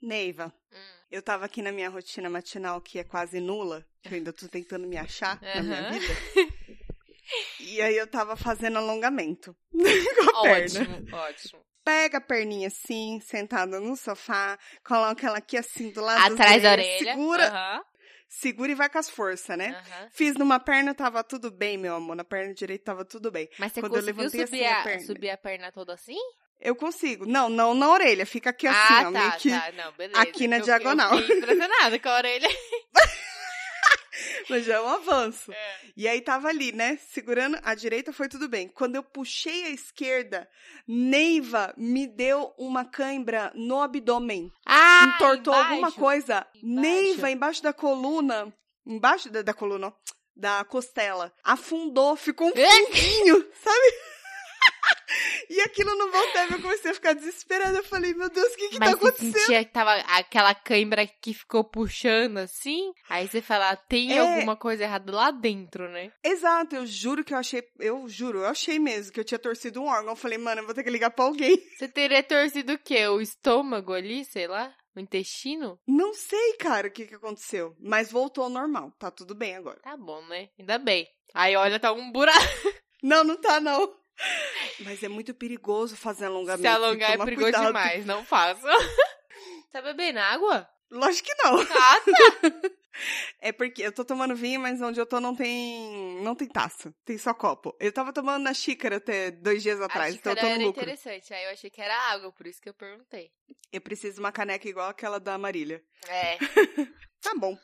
Neiva, Hum. eu tava aqui na minha rotina matinal, que é quase nula, que eu ainda tô tentando me achar na minha vida. E aí eu tava fazendo alongamento com a perna. Ótimo, ótimo. Pega a perninha assim, sentada no sofá, coloca ela aqui assim do lado Atrás da orelha. Segura, Aham, segura e vai com as forças, né? aham. Fiz numa perna, tava tudo bem, meu amor. Na perna direita tava tudo bem. Mas você Quando eu conseguiu levantei subir, assim a a, perna. subir a perna toda assim? Eu consigo. Não, não na orelha. Fica aqui assim, ah, ó. tá, meio que... tá. Não, beleza. aqui na Eu- diagonal. Eu impressionada com a orelha. Mas já é um avanço. É. E aí tava ali, né? Segurando a direita foi tudo bem. Quando eu puxei a esquerda, Neiva me deu uma cãibra no abdômen. Ah, Entortou embaixo. alguma coisa. Embaixo. Neiva embaixo da coluna. Embaixo da, da coluna, ó, da costela. Afundou, ficou um fundinho, sabe? E aquilo não voltava. Eu comecei a ficar desesperada. Eu falei, meu Deus, o que que Mas tá acontecendo? sentia que tava aquela cãibra que ficou puxando assim? Aí você fala, tem É. alguma coisa errada lá dentro, né? Exato, eu juro que eu achei, eu juro, eu achei mesmo que eu tinha torcido um órgão. Eu falei, mano, eu vou ter que ligar pra alguém. Você teria torcido o quê? O estômago ali, sei lá? O intestino? Não sei, cara, o que que aconteceu, mas voltou ao normal. Tá tudo bem agora. Tá bom, né? Ainda bem. Aí olha, tá um buraco. Não, não tá não. Mas é muito perigoso fazer alongamento. Se alongar é perigoso cuidado. demais, não faça. tá bebendo água? Lógico que não. Ah, tá. É porque eu tô tomando vinho, mas onde eu tô não tem não tem taça, tem só copo. Eu tava tomando na xícara até dois dias atrás, A então eu xícara tô no era lucro. interessante. Aí eu achei que era água, por isso que eu perguntei. Eu preciso de uma caneca igual aquela da Marília. É. Tá bom.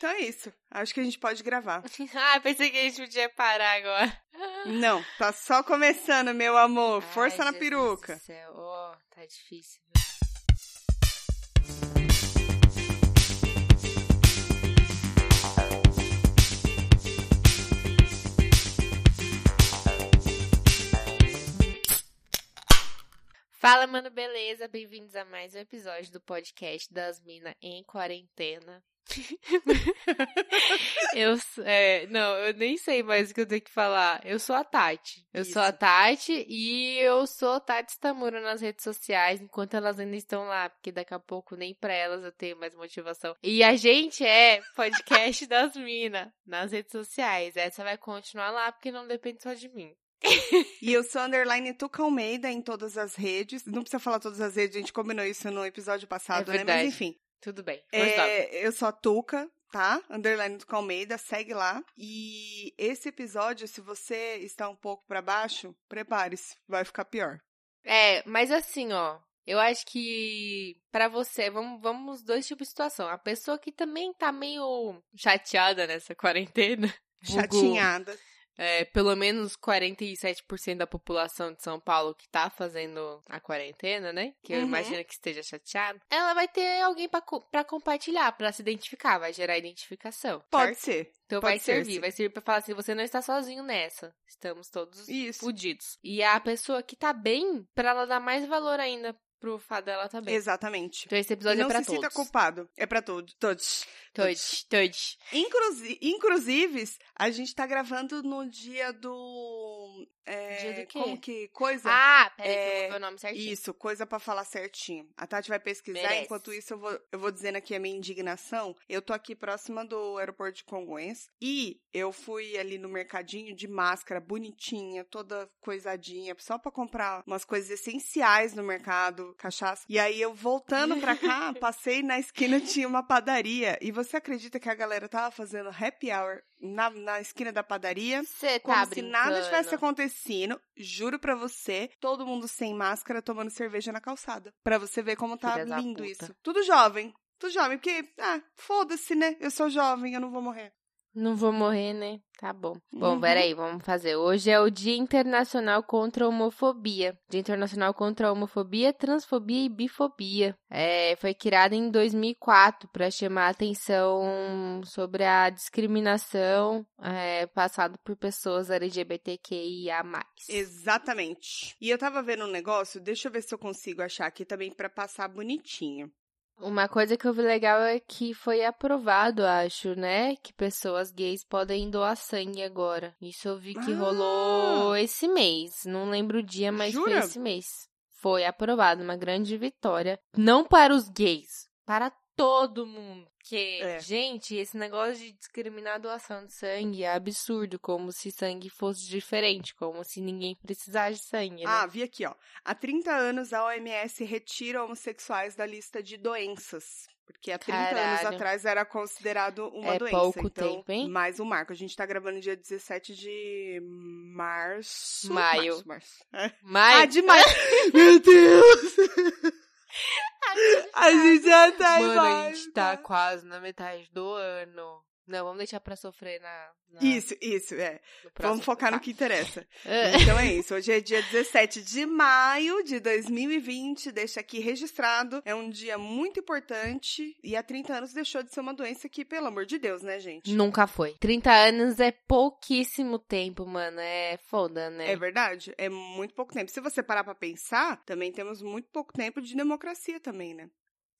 Então é isso. Acho que a gente pode gravar. ah, pensei que a gente podia parar agora. Não, tá só começando, meu amor. Força Ai, na Jesus peruca. do céu. Ó, tá difícil. Fala, mano, beleza? Bem-vindos a mais um episódio do podcast das Minas em Quarentena. eu, é, não, eu nem sei mais o que eu tenho que falar. Eu sou a Tati. Eu sou a Isso. Tati e eu sou Tati Stamura nas redes sociais, enquanto elas ainda estão lá, porque daqui a pouco nem pra elas eu tenho mais motivação. E a gente é podcast das Minas nas redes sociais. Essa vai continuar lá, porque não depende só de mim. E eu sou underline Tuca Almeida em todas as redes. Não precisa falar todas as redes, a gente combinou isso no episódio passado, É né? Mas enfim. Tudo bem. É, eu sou a Tuca, tá? Underline Tuca Almeida, segue lá. E esse episódio, se você está um pouco pra baixo, prepare-se, vai ficar pior. É, mas assim, ó. Eu acho que pra você, vamos, vamos dois tipos de situação. A pessoa que também tá meio chateada nessa quarentena. Chatinhada. É, pelo menos 47% da população de São Paulo que tá fazendo a quarentena, né? Que eu Uhum. imagino que esteja chateado. Ela vai ter alguém pra compartilhar, pra se identificar, vai gerar identificação. Pode certo? ser. Então pode vai ser, servir, sim. vai servir pra falar assim, você não está sozinho nessa. Estamos todos Isso. fudidos. E a pessoa que tá bem, pra ela dar mais valor ainda pro fato dela tá bem. Exatamente. Então esse E episódio não é pra se todos. sinta culpado. É pra todos. Todos. Todos, todos. Inclusive, inclusive, a gente tá gravando no dia do. É, Dia do quê? Como que. Coisa? Ah, peraí que eu É, vou ver o nome certinho. Isso, coisa pra falar certinho. A Tati vai pesquisar, Merece. enquanto isso eu vou, eu vou dizendo aqui a minha indignação. Eu tô aqui próxima do aeroporto de Congonhas e eu fui ali no mercadinho de máscara, bonitinha, toda coisadinha, só pra comprar umas coisas essenciais no mercado, cachaça. E aí eu voltando pra cá, passei na esquina, tinha uma padaria. E você acredita que a galera tava fazendo happy hour na, na esquina da padaria? Você Como tá se brincando. nada tivesse acontecendo, juro pra você, todo mundo sem máscara tomando cerveja na calçada. Pra você ver como tá Filha lindo isso. Tudo jovem. Tudo jovem, porque, ah, foda-se, né? Eu sou jovem, eu não vou morrer. Não vou morrer, né? Tá bom. Bom, Uhum. peraí, vamos fazer. Hoje é o Dia Internacional contra a Homofobia. Dia Internacional contra a Homofobia, Transfobia e Bifobia. É, foi criado em 2004 para chamar a atenção sobre a discriminação é, passada por pessoas LGBTQIA+. Exatamente. E eu tava vendo um negócio, deixa eu ver se eu consigo achar aqui também pra passar bonitinho. Uma coisa que eu vi legal é que foi aprovado, acho, né? Que pessoas gays podem doar sangue agora. Isso eu vi que Ah! rolou esse mês. Não lembro o dia, mas Jura? foi esse mês. foi aprovada uma grande vitória, não para os gays, para todo mundo. Que, É. gente, esse negócio de discriminar a doação de sangue é absurdo, como se sangue fosse diferente, como se ninguém precisasse de sangue, né? Ah, vi aqui, ó. Há 30 anos a OMS retira homossexuais da lista de doenças. Porque há 30 anos Caralho. atrás era considerado uma É doença. pouco então, tempo, hein? Mais um marco. A gente tá gravando dia 17 de março. Maio. Março, março. É. Mas, Ah, de maio. Meu Deus! a gente já tá mano, a gente tá quase na metade do ano. Não, vamos deixar pra sofrer na... na- Isso, isso, é. no Vamos focar no tá. que interessa. É. Então é isso. Hoje é dia 17 de maio de 2020. Deixa aqui registrado. É um dia muito importante. E há 30 anos deixou de ser uma doença que, pelo amor de Deus, né, gente? Nunca foi. 30 anos é pouquíssimo tempo, mano. É foda, né? É verdade? É muito pouco tempo. Se você parar pra pensar, também temos muito pouco tempo de democracia também, né?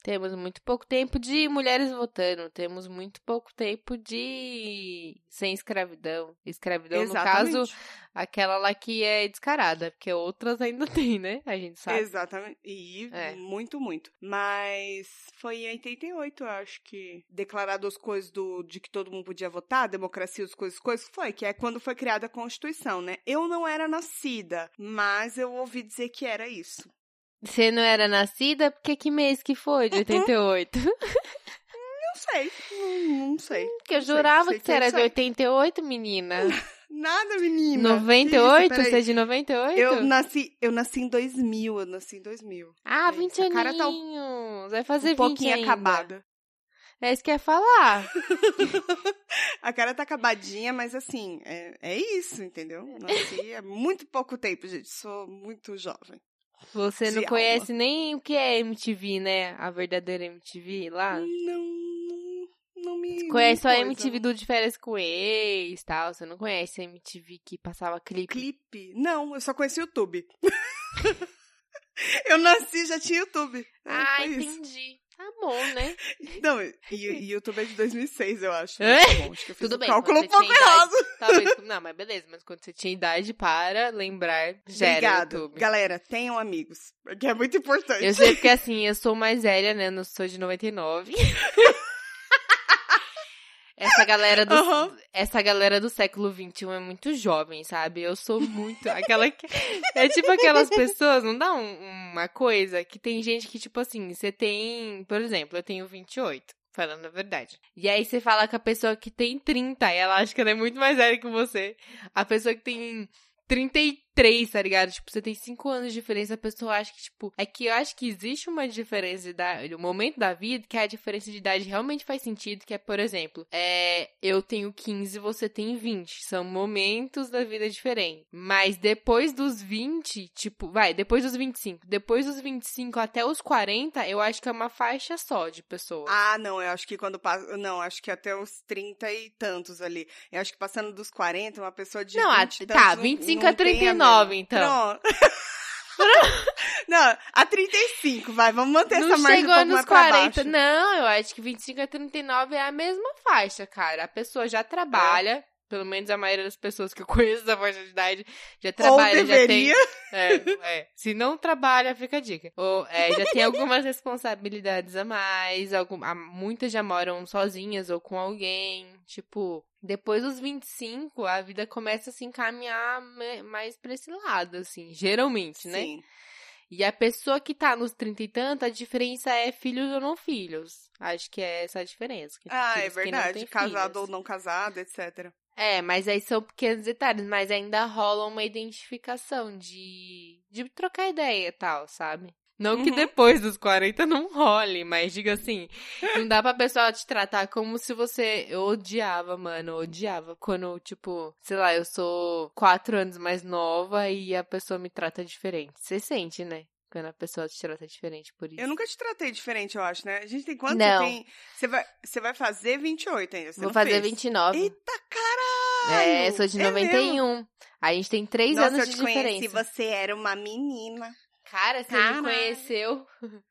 Temos muito pouco tempo de mulheres votando. Temos muito pouco tempo de. sem escravidão. Escravidão, no caso, aquela lá que é descarada, porque outras ainda tem, né? A gente sabe. Exatamente. E É. muito, muito. Mas foi em 88, eu acho que declarado as coisas do, de que todo mundo podia votar, democracia, as coisas, coisas, foi, que é quando foi criada a Constituição, né? Eu não era nascida, mas eu ouvi dizer que era isso. Você não era nascida? Porque que mês que foi? De 88? Não sei, não, não sei. Porque eu Não sei, jurava sei que você é era de aí. 88, menina. Nada, menina. 98? Que isso, você é de 98? Eu nasci, eu nasci em 2000, eu nasci em 2000. Ah, É 20 isso, a cara tá um- aninhos. Vai fazer um pouquinho 20 ainda. acabada. É isso que eu ia falar. A cara tá acabadinha, mas assim, é, é isso, entendeu? Nasci há muito pouco tempo, gente. Sou muito jovem. Você não alma. conhece nem o que é MTV, né? A verdadeira MTV lá. Não, não, me. Conhece só a. MTV do De Férias com Ex tal. Você não conhece a MTV que passava clipe. Clipe? Não, eu só conheci o YouTube. eu nasci já tinha YouTube. É, Ah, foi isso. Entendi. Tá bom, né? Não, e, e YouTube é de 2006, eu acho. É? Bom, acho que eu fiz Tudo o bem, cálculo um pouco errado. Talvez. Não, mas beleza. Mas quando você tinha idade para lembrar, já era Obrigado. YouTube. Galera, tenham amigos. Porque é muito importante. Eu sei porque assim, eu sou mais velha, né? Eu não sou de 99. Essa galera do, Aham. essa galera do século XXI é muito jovem, sabe? Eu sou muito. Aquela que. É tipo aquelas pessoas, não dá um- uma coisa que tem gente que, tipo assim, você tem. Por exemplo, eu tenho 28. Falando a verdade. E aí você fala com a pessoa que tem 30 e ela acha que ela é muito mais velha que você. A pessoa que tem 33, tá ligado? Tipo, você tem 5 anos de diferença, a pessoa acha que, tipo, é que eu acho que existe uma diferença de idade, um momento da vida que a diferença de idade realmente faz sentido, que é, por exemplo, é, eu tenho 15, você tem 20. São momentos da vida diferentes. Mas depois dos 20, tipo, vai, depois dos 25, depois dos 25 até os 40, eu acho que é uma faixa só de pessoas. Ah, não, eu acho que quando passa. Não, acho que até os 30 e tantos ali. Eu acho que passando dos 40, uma pessoa de. Não, a- 20 e tá, tantos não- 25 não a tem 39, mesma- então. Pronto. não, a 35, vai, vamos manter Não essa margem um chegou pouco nos mais pra 40. baixo. Não, eu acho que 25 a 39 é a mesma faixa, cara. A pessoa já trabalha. Pelo menos a maioria das pessoas que eu conheço da faixa de idade já trabalha, já tem. É, é. Se não trabalha, fica a dica. Ou, é, já tem algumas responsabilidades a mais. Algum, a- muitas já moram sozinhas ou com alguém. Tipo, depois dos 25, a vida começa a se encaminhar mais pra esse lado, assim. Geralmente, né? Sim. E a pessoa que tá nos 30 e tanto, a diferença é filhos ou não filhos. Acho que é essa a diferença. Ah, é filhos não verdade. Casado filhos. ou não casado, etc. É, mas aí são pequenos detalhes, mas ainda rola uma identificação de, de trocar ideia e tal, sabe? Não que Uhum. depois dos 40 não role, mas diga assim, não dá pra pessoa te tratar como se você. Eu odiava, mano, eu odiava. Quando, tipo, sei lá, eu sou quatro anos mais nova e a pessoa me trata diferente. Você sente, né? Quando a pessoa te trata diferente por isso. Eu nunca te tratei diferente, eu acho, né? A gente tem quanto? Não. Você tem. Você vai, você vai fazer 28 ainda. Você Vou fazer fez? 29. Eita caralho! é, sou de É 91. a gente tem três Nossa, anos eu de te conheci, diferença. você era uma menina. Cara, você Caralho. me conheceu.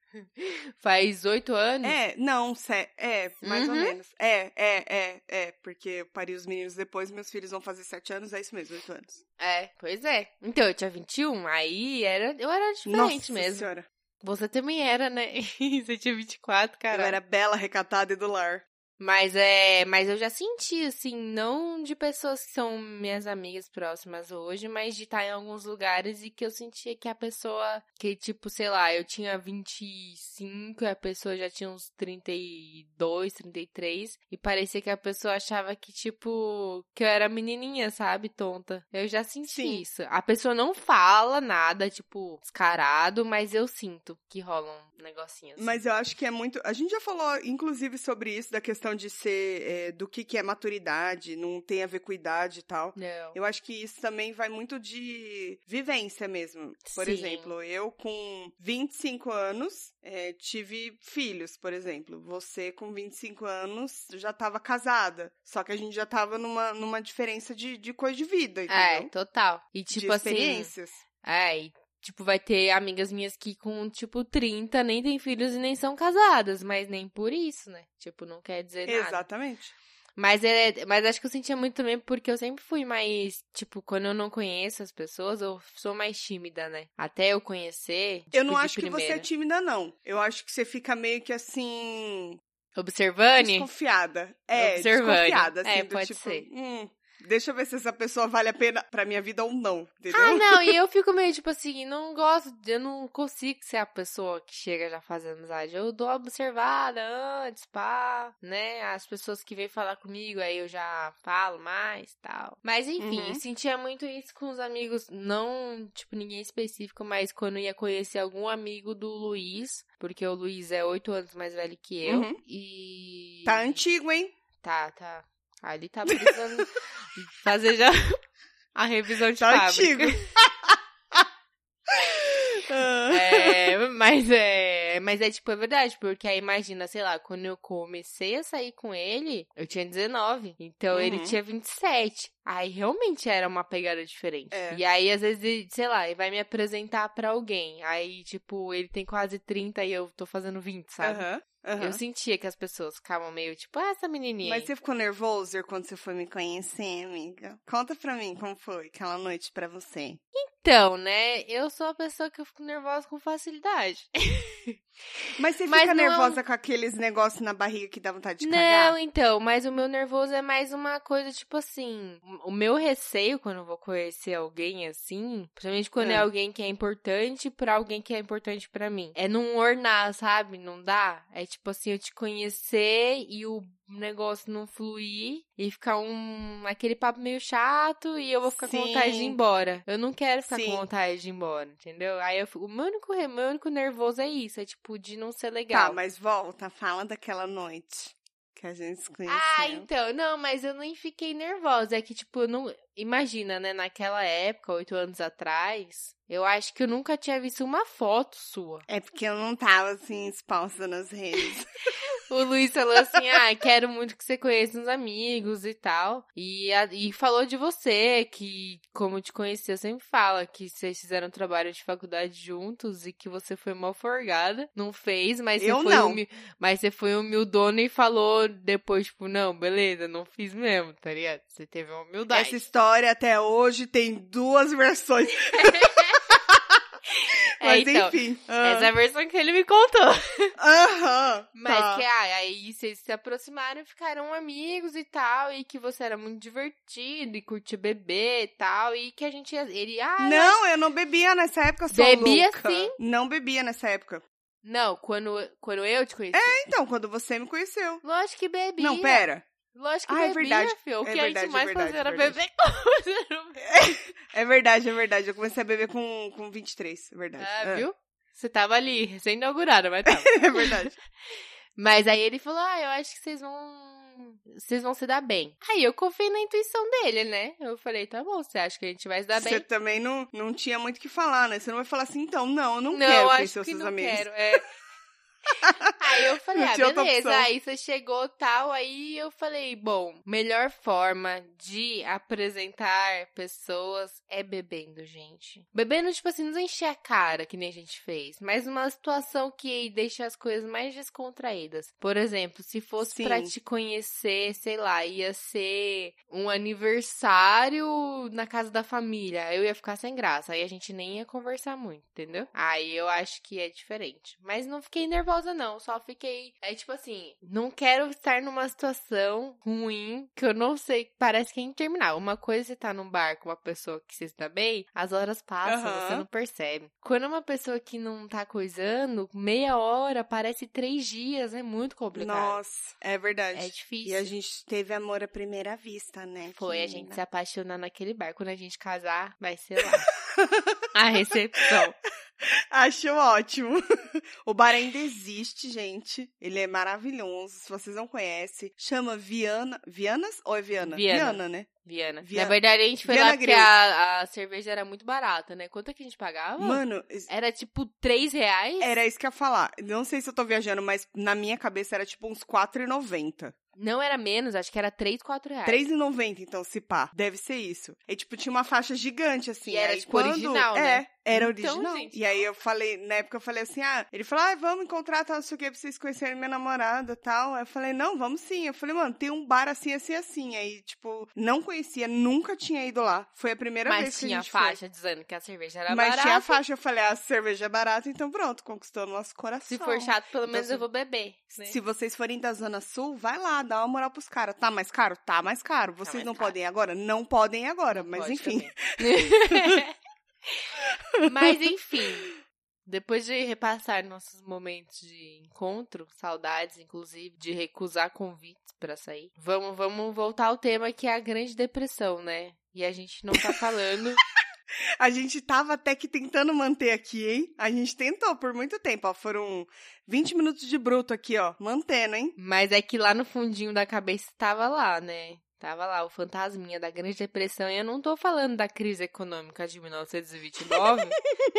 Faz oito anos? É, não, é, mais ou Uhum. menos. É, é, é, é, porque eu pari os meninos depois, meus filhos vão fazer sete anos, é isso mesmo, oito anos. É, pois é. Então, eu tinha 21, aí era, eu era diferente Nossa mesmo. senhora. Você também era, né? Você tinha 24, cara. Eu era bela, recatada e do lar. Mas é, mas eu já senti assim, não de pessoas que são minhas amigas próximas hoje, mas de estar em alguns lugares e que eu sentia que a pessoa, que tipo, sei lá, eu tinha 25 e a pessoa já tinha uns 32, 33 e parecia que a pessoa achava que tipo, que eu era menininha, sabe, tonta. Eu já senti Sim. isso. A pessoa não fala nada, tipo, descarado, mas eu sinto que rola um negocinho assim. Mas eu acho que é muito. A gente já falou, inclusive, sobre isso, da questão de ser. é, do que, que é maturidade, não tem a ver com idade e tal. não. Eu acho que isso também vai muito de vivência mesmo. Por Sim. exemplo, eu com 25 anos é, tive filhos, por exemplo. Você com 25 anos já estava casada. Só que a gente já estava numa, numa diferença de, de coisa de vida, É, entendeu? total. E de tipo assim, experiências. É, e, tipo, vai ter amigas minhas que com, tipo, 30 nem tem filhos e nem são casadas, mas nem por isso, né? Tipo, não quer dizer nada. Exatamente. Mas, é, mas acho que eu sentia muito também porque eu sempre fui mais, tipo, quando eu não conheço as pessoas, eu sou mais tímida, né? Até eu conhecer. Eu tipo, não de acho que você é primeira. tímida, não. Eu acho que você fica meio que assim. Observane? Desconfiada. É, Observando. desconfiada, assim, É, pode tipo, ser. hum, deixa eu ver se essa pessoa vale a pena pra minha vida ou não, entendeu? Ah, não, e eu fico meio tipo assim, não gosto, eu não consigo ser a pessoa que chega já fazendo amizade. Eu dou uma observada antes, pá, né? As pessoas que vêm falar comigo, aí eu já falo mais tal. Mas enfim, Uhum. sentia muito isso com os amigos, não, tipo, ninguém específico, mas quando ia conhecer algum amigo do Luiz, porque o Luiz é oito anos mais velho que eu. Uhum. E. Tá antigo, hein? Tá, tá. Ali tá precisando fazer já a revisão de Tá fábrica. antigo. É, mas é, mas é tipo, é verdade, porque aí imagina, sei lá, quando eu comecei a sair com ele, eu tinha 19, então ele Uhum. tinha 27. Aí realmente era uma pegada diferente. É. E aí, às vezes, sei lá, ele vai me apresentar pra alguém. Aí, tipo, ele tem quase 30 e eu tô fazendo 20, sabe? aham, aham. Eu sentia que as pessoas ficavam meio tipo, ah, essa menininha. Mas aí." você ficou nervoso quando você foi me conhecer, amiga? Conta pra mim como foi aquela noite pra você. Então, né, eu sou a pessoa que eu fico nervosa com facilidade. Mas você Mas fica não é nervosa com aqueles negócios na barriga que dá vontade de Não, cagar? então, mas o meu nervoso é mais uma coisa, tipo assim, o meu receio quando eu vou conhecer alguém assim, principalmente quando é, É. alguém que é importante pra alguém que é importante pra mim, é não ornar, sabe? Não dá. É tipo assim, eu te conhecer e o negócio não fluir e ficar um aquele papo meio chato e eu vou ficar com vontade de ir Sim. embora. Eu não quero ficar Sim. com vontade de ir embora, entendeu? Aí eu fico, o meu único, meu único nervoso é isso, é tipo de não ser legal. Tá, mas volta, fala daquela noite que a gente se conheceu. Ah, então, não, mas eu nem fiquei nervosa. É que, tipo, eu não. Imagina, né? Naquela época, oito anos atrás, eu acho que eu nunca tinha visto uma foto sua. É porque eu não tava assim exposta nas redes. O Luiz falou assim: ah, quero muito que você conheça uns amigos e tal. E, a- e falou de você, que, como te conheci, eu sempre falo que vocês fizeram trabalho de faculdade juntos e que você foi mal forgada. Não fez, mas você Eu foi não. humi- Mas você foi humildona e falou depois, tipo, não, beleza, não fiz mesmo, tá ligado? Você teve uma humildade. Essa história até hoje tem duas versões. É, Mas então, enfim. Essa é a versão que ele me contou. Aham. Mas tá. que ah, aí vocês se aproximaram e ficaram amigos e tal. E que você era muito divertido e curtia beber e tal. E que a gente ia. Ele, ah, eu Não, eu não bebia nessa época, sua Bebia louca. sim. Não bebia nessa época. Não, quando, quando eu te conheci. Então, quando você me conheceu. Lógico que bebia. Não, pera. Lógico que Ah, é verdade. filho. O É que a verdade, gente é mais verdade, fazia era é verdade. beber. É verdade, é verdade. Eu comecei a beber com, com 23, é verdade. Ah, viu? Você tava ali, recém-inaugurada, mas tava. É verdade. Mas aí ele falou: Ah, eu acho que vocês vão. Vocês vão se dar bem. Aí eu confiei na intuição dele, né? Eu falei: Tá bom, você acha que a gente vai se dar Você bem? também não, não tinha muito o que falar, né? Você não vai falar assim, então, não, eu não, Não, quero acho conhecer os que seus não amigos. quero. É. aí eu falei, ah, beleza. Aí você chegou tal, aí eu falei, bom, melhor forma de apresentar pessoas é bebendo, gente. Bebendo, tipo assim, não encher a cara, que nem a gente fez, mas uma situação que deixa as coisas mais descontraídas. Por exemplo, se fosse Sim. pra te conhecer, sei lá, ia ser um aniversário na casa da família, eu ia ficar sem graça, aí a gente nem ia conversar muito, entendeu? Aí eu acho que é diferente. Mas não fiquei nervosa, não, só fiquei. É tipo assim, não quero estar numa situação ruim que eu não sei, parece que é interminável. Uma coisa é você tá num bar com uma pessoa que você está bem, as horas passam, Aham. você não percebe. Quando é uma pessoa que não tá coisando, meia hora parece três dias, é muito complicado. Nossa, é verdade. É difícil. E a gente teve amor à primeira vista, né? Foi a gente se apaixonar naquele bar. Quando a gente casar, vai ser lá. a recepção. Acho ótimo. o bar ainda existe, gente. Ele é maravilhoso. Se vocês não conhecem, chama Viana. Vianas ou é Viana? Viana. né? Viana. Viana. Na verdade, a gente foi Viana lá porque a, a cerveja era muito barata, né? Quanto é que a gente pagava? Mano, Era tipo 3 reais? era isso que eu ia falar. Não sei se eu tô viajando, mas na minha cabeça era tipo uns R$4,90. Não era menos, acho que era 3, 4 reais. R$3,90, então, se pá. Deve ser isso. E, tipo, tinha uma faixa gigante, assim. E era, aí tipo, quando... original, é, né? Era Então, original. gente, e aí eu falei, na época eu falei assim, ah, ele falou, ah, vamos encontrar, tal, não sei o que, pra vocês conhecerem minha namorada tal. Aí eu falei, não, vamos sim. Eu falei, mano, tem um bar assim, assim, assim. Aí, tipo, não conhecia, nunca tinha ido lá. Foi a primeira vez Mas que a tinha gente faixa dizendo que a cerveja era foi. Mas barata. tinha a faixa, eu falei, ah, a cerveja é barata, então pronto, conquistou o nosso coração. Se for chato, pelo Então, menos assim, eu vou beber. né? Se vocês forem da Zona Sul, vai lá, dá uma moral pros caras. Tá mais caro? Tá mais caro. Vocês mais não caro. podem ir agora? Não podem agora, mas Pode enfim. Mas enfim, depois de repassar nossos momentos de encontro, saudades, inclusive, de recusar convites pra sair, vamos, vamos voltar ao tema que é a Grande Depressão, né? E a gente não tá falando. A gente tava até que tentando manter aqui, hein? A gente tentou por muito tempo, ó. Foram 20 minutos de bruto aqui, ó. Mantendo, hein? Mas é que lá no fundinho da cabeça tava lá, né? Tava lá o fantasminha da Grande Depressão. E eu não tô falando da crise econômica de 1929,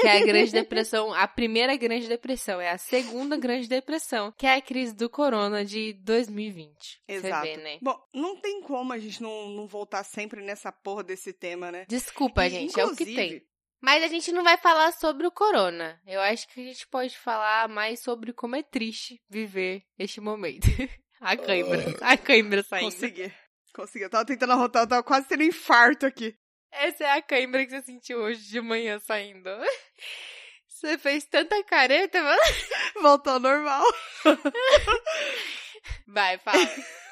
que é a Grande Depressão, a primeira Grande Depressão. É a segunda Grande Depressão, que é a crise do corona de 2020. Exato. Vê, né? Bom, não tem como a gente não, não voltar sempre nessa porra desse tema, né? Desculpa, E, gente, é o que inclusive, tem. Mas a gente não vai falar sobre o corona. Eu acho que a gente pode falar mais sobre como é triste viver este momento. A cãibra. A cãibra saindo. Consegui. Consegui. Eu tava tentando arrotar, eu tava quase tendo um infarto aqui. Essa é a cãibra que você sentiu hoje de manhã saindo. Você fez tanta careta, mano. Voltou ao normal. Vai, fala.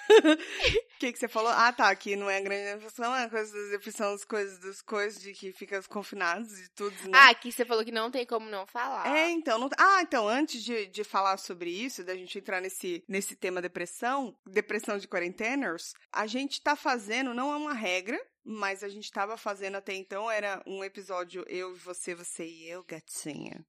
O que, que você falou? Ah, tá, que não é grande depressão, é coisa das depressão, as coisas das coisas de que fica confinados e tudo, né? Ah, aqui você falou que não tem como não falar. É, então, não... ah, então, antes de, de falar sobre isso, da gente entrar nesse, nesse tema depressão, depressão de quarenteners, a gente tá fazendo, não é uma regra, mas a gente tava fazendo até então, era um episódio eu e você, você e eu, gatinha.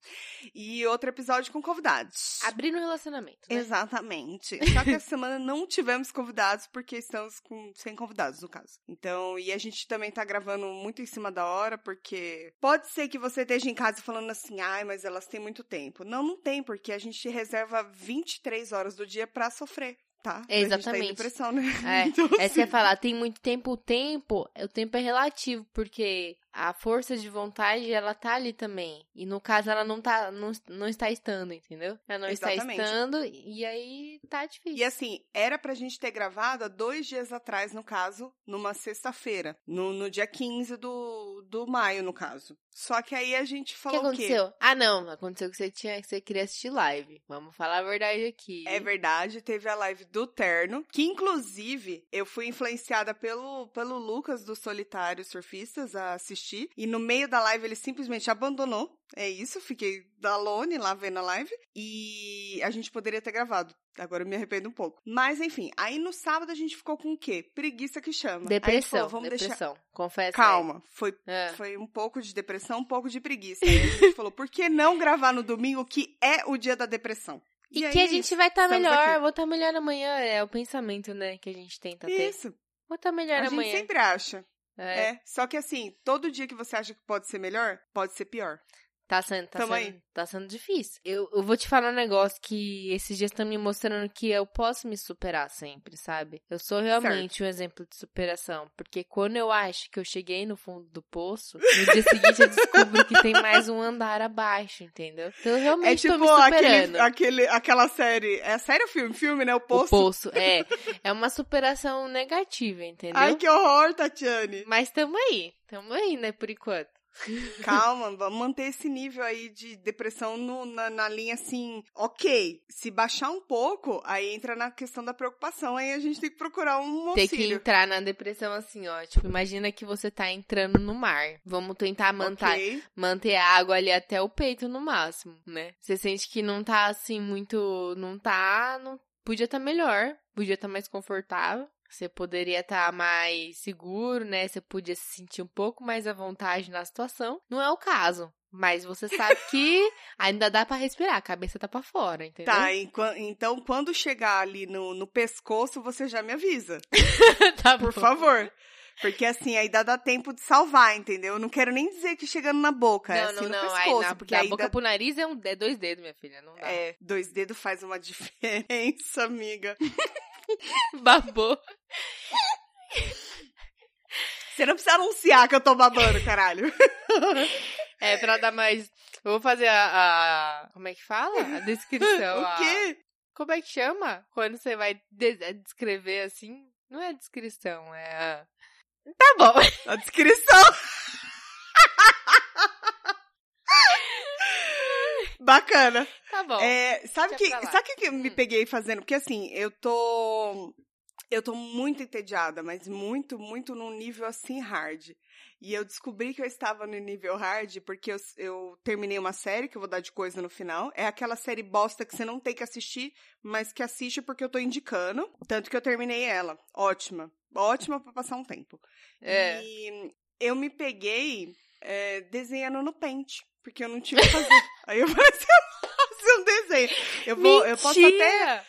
E outro episódio com convidados. Abrindo o relacionamento, né? Exatamente. Só que essa semana não tivemos convidados, porque estamos com, sem convidados, no caso. Então, e a gente também tá gravando muito em cima da hora, porque pode ser que você esteja em casa falando assim, ai, mas elas têm muito tempo. Não, não tem, porque a gente reserva 23 horas do dia pra sofrer. Tá? Tá Exatamente. depressão, né? É, Então, é assim, você falar, tem muito tempo, o tempo, o tempo é relativo, porque a força de vontade, ela tá ali também. E no caso, ela não tá, não, não está estando, entendeu? Ela não Exatamente. está estando, e aí tá difícil. E assim, era pra gente ter gravado há dois dias atrás, no caso, numa sexta-feira. No, no dia 15 do, do maio, no caso. Só que aí a gente O que falou o quê? aconteceu? Ah, não. Aconteceu que você tinha que você queria assistir live. Vamos falar a verdade aqui. É verdade, teve a live do Terno, que inclusive eu fui influenciada pelo, pelo Lucas do Solitário Surfistas a assistir. E no meio da live ele simplesmente abandonou. É isso, fiquei da Lone lá vendo a live. E a gente poderia ter gravado. Agora eu me arrependo um pouco. Mas enfim, aí no sábado a gente ficou com o quê? Preguiça que chama. Aí a gente Depressão. falou, vamos deixar. depressão. Confesso. Calma, foi É. foi um pouco de depressão, um pouco de preguiça. Aí a gente falou, por que não gravar no domingo, que é o dia da depressão? E, aí que a é gente vai estar Estamos melhor, aqui. vou estar melhor amanhã. É o pensamento, né, que a gente tenta ter. Isso, Vou estar melhor a gente amanhã. sempre acha. É. É. Só que assim, todo dia que você acha que pode ser melhor, pode ser pior. Tá sendo, tá Tamo sendo, aí. tá sendo difícil. Eu, eu vou te falar um negócio que esses dias estão me mostrando que eu posso me superar sempre, sabe? Eu sou realmente um exemplo de superação. Porque quando eu acho que eu cheguei no fundo do poço, no dia seguinte eu descubro que tem mais um andar abaixo, entendeu? Então eu É realmente tô tipo me superando. aquele, aquele, aquela série. É série ou filme? Filme, né? O O Poço. poço, é. É uma superação negativa, entendeu? Ai, que horror, Tatiane. Mas tamo aí. Tamo aí, né, por enquanto. Calma, vamos manter esse nível aí de depressão no- na, na linha assim, ok. Se baixar um pouco, aí entra na questão da preocupação, aí a gente tem que procurar um Tem que auxílio. entrar na depressão assim, ó. Tipo, imagina que você tá entrando no mar. Vamos tentar manter, Ok. manter a água ali até o peito no máximo, né? Você sente que não tá assim muito. Não tá. Não, podia estar melhor. Podia estar mais confortável. Você poderia estar mais seguro, né? Você podia se sentir um pouco mais à vontade na situação. Não é o caso. Mas você sabe que ainda dá pra respirar, a cabeça tá pra fora, entendeu? Tá, então quando chegar ali no, no pescoço, você já me avisa. tá Por bom. favor. Porque assim, aí dá, dá tempo de salvar, entendeu? Eu não quero nem dizer que chegando na boca, é Não, assim não, no não. Aí, pescoço. não, porque da aí boca dá- pro nariz é, um, é dois dedos, minha filha. Não dá. É, dois dedos faz uma diferença, amiga. Babou. Você não precisa anunciar que eu tô babando, caralho. É, pra dar mais. Eu vou fazer a. a- como é que fala? A descrição. o a- quê? Como é que chama? Quando você vai é descrever assim? Não é descrição, é. a- Tá bom. A descrição. Bacana. Tá bom. É, sabe que, sabe o que eu me Hum. peguei fazendo? Porque assim, eu tô. Eu tô muito entediada, mas muito, muito num nível assim hard. E eu descobri que eu estava no nível hard porque eu, eu terminei uma série que eu vou dar de coisa no final. É aquela série bosta que você não tem que assistir, mas que assiste porque eu tô indicando. Tanto que eu terminei ela. Ótima. Ótima pra passar um tempo. É. E eu me peguei é, desenhando no pente, porque eu não tinha o que fazer. Aí eu falei assim, eu fazer um desenho. Eu vou, eu posso até.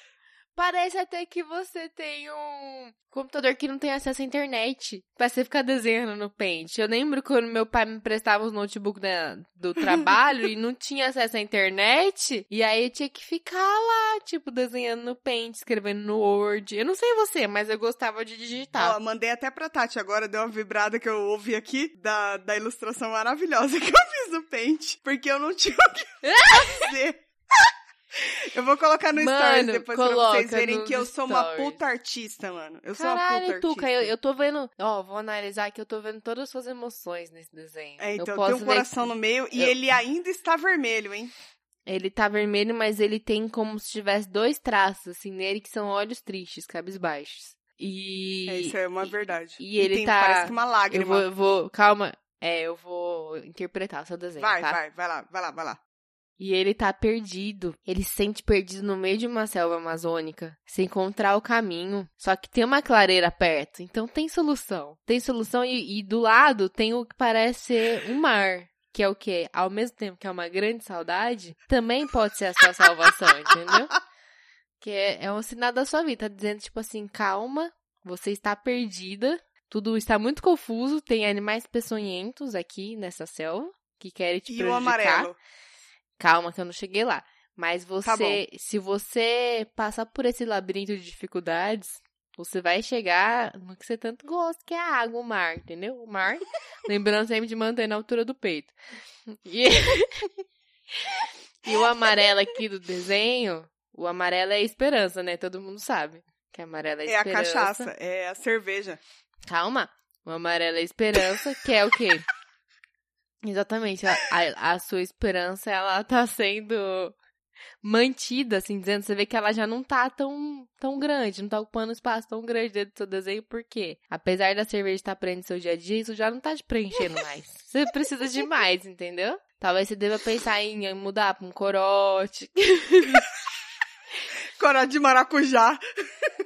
Parece até que você tem um computador que não tem acesso à internet. Pra você ficar desenhando no Paint. Eu lembro quando meu pai me prestava os notebooks da- do trabalho e não tinha acesso à internet. E aí eu tinha que ficar lá, tipo, desenhando no Paint, escrevendo no Word. Eu não sei você, mas eu gostava de digitar. Ó, mandei até pra Tati agora, deu uma vibrada que eu ouvi aqui da, da ilustração maravilhosa que eu fiz no Paint, porque eu não tinha o que fazer. Eu vou colocar no Mano, Stories depois pra vocês verem que eu sou uma stories. puta artista, mano. Eu sou uma puta Caralho, artista. Tuca, eu, eu tô vendo. Ó, vou analisar que eu tô vendo todas as suas emoções nesse desenho. É, então eu tem um ver coração no meio e eu- ele ainda está vermelho, hein? Ele tá vermelho, mas ele tem como se tivesse dois traços, assim, nele, que são olhos tristes, cabisbaixos. E. É, isso é uma verdade. e ele tem, tá- Parece que uma Eu lágrima. vou, eu vou. Calma. É, eu vou interpretar o seu desenho. Vai, tá? vai, vai lá, vai lá, vai lá. E ele tá perdido. Ele se sente perdido no meio de uma selva amazônica, sem encontrar o caminho. Só que tem uma clareira perto, então tem solução. Tem solução e, e do lado tem o que parece ser um mar. Que é o quê? Ao mesmo tempo que é uma grande saudade, também pode ser a sua salvação, entendeu? Que é, é um sinal da sua vida. Tá dizendo, tipo assim, calma, você está perdida. Tudo está muito confuso. Tem animais peçonhentos aqui nessa selva que querem te E o prejudicar. amarelo? Calma que eu não cheguei lá. Mas você, Tá se você passar por esse labirinto de dificuldades, você vai chegar no que você tanto gosta, que é a água, o mar, entendeu? O mar, lembrando sempre de manter na altura do peito. E, e o amarelo aqui do desenho, o amarelo é a esperança, né? Todo mundo sabe que amarelo é É a esperança. cachaça, é a cerveja. Calma. O amarelo é esperança, que é o quê? Exatamente. A, a, a sua esperança, ela tá sendo mantida, assim, dizendo, você vê que ela já não tá tão, tão grande, não tá ocupando espaço tão grande dentro do seu desenho, por quê? Apesar da cerveja estar preenchendo seu dia a dia, isso já não tá te preenchendo mais. Você precisa de mais, entendeu? Talvez você deva pensar em mudar pra um corote, Corote de maracujá.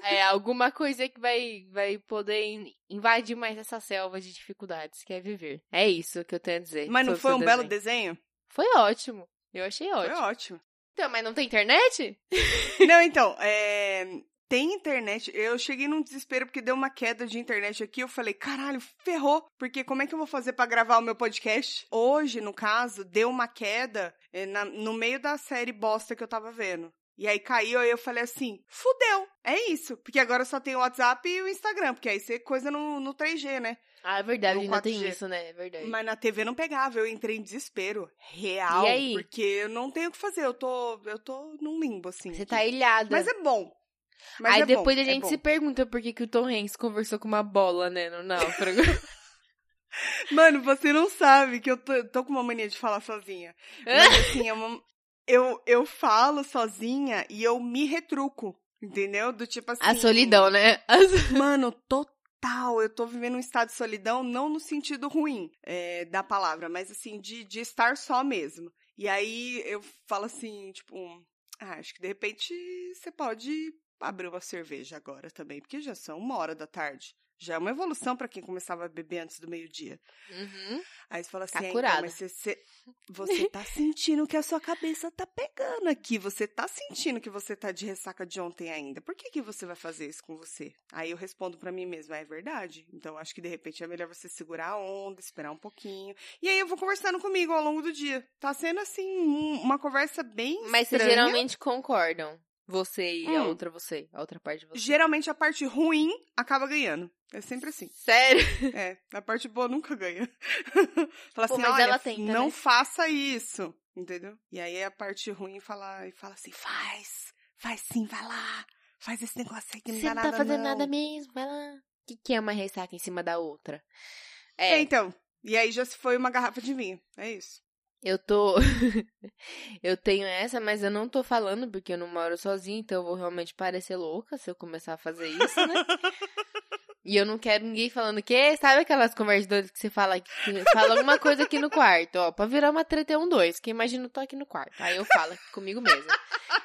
é, alguma coisa que vai, vai poder in- invadir mais essa selva de dificuldades que é viver. É isso que eu tenho a dizer. Mas não foi um belo desenho. desenho? Foi ótimo. Eu achei Foi ótimo. ótimo. Então, mas não tem internet? Não, então, é, tem internet. Eu cheguei num desespero porque deu uma queda de internet aqui. Eu falei, caralho, ferrou. Porque como é que eu vou fazer para gravar o meu podcast? Hoje, no caso, deu uma queda é, na, no meio da série bosta que eu tava vendo. E aí caiu, aí eu falei assim, fudeu, é isso. Porque agora só tem o WhatsApp e o Instagram, porque aí você coisa no, no 3G, né? Ah, é verdade, ainda tem 4G. isso, né? É verdade. Mas na TV não pegava, eu entrei em desespero real. E aí? Porque eu não tenho o que fazer, eu tô, eu tô num limbo, assim. Você aqui. tá ilhada. Mas é bom. Mas Aí é depois bom, a é gente bom. se pergunta por que, que o Tom Hanks conversou com uma bola, né, no náufrago. Mano, você não sabe que eu tô, tô com uma mania de falar sozinha. Mas assim, é uma- eu, eu falo sozinha e eu me retruco. Entendeu? Do tipo assim. a solidão, né? Mano, total. Eu tô vivendo um estado de solidão, não no sentido ruim é, da palavra, mas assim, de, de estar só mesmo. E aí eu falo assim, tipo, ah, acho que de repente você pode abrir uma cerveja agora também, porque já são uma hora da tarde. Já é uma evolução pra quem começava a beber antes do meio-dia. Uhum. Aí você fala assim, Tá "Ah, então, curada." mas você, você, você tá sentindo que a sua cabeça tá pegando aqui. Você tá sentindo que você tá de ressaca de ontem ainda. Por que, que você vai fazer isso com você? Aí eu respondo pra mim mesma, é verdade. Então acho que de repente é melhor você segurar a onda, esperar um pouquinho. E aí eu vou conversando comigo ao longo do dia. Tá sendo assim, um- uma conversa bem Mas vocês estranha. geralmente concordam. Você e a Hum. outra você, a outra parte de você. Geralmente a parte ruim acaba ganhando. É sempre assim. Sério? É, a parte boa nunca ganha. fala Pô, assim, mas olha, ela tenta, não né? faça isso, entendeu? E aí a parte ruim fala, e fala assim, faz, faz sim, vai lá, faz esse negócio aí que não Você dá não nada tá fazendo não. nada mesmo, vai lá. O que, que é uma ressaca em cima da outra? É, É, então, e aí já se foi uma garrafa de vinho, é isso. Eu tô. eu tenho essa, mas eu não tô falando porque eu não moro sozinha, então eu vou realmente parecer louca se eu começar a fazer isso, né? E eu não quero ninguém falando que, sabe aquelas conversas doidas que você fala, que fala alguma coisa aqui no quarto, ó, pra virar uma treta é um dois, que imagina eu tô aqui no quarto. Aí eu falo comigo mesma.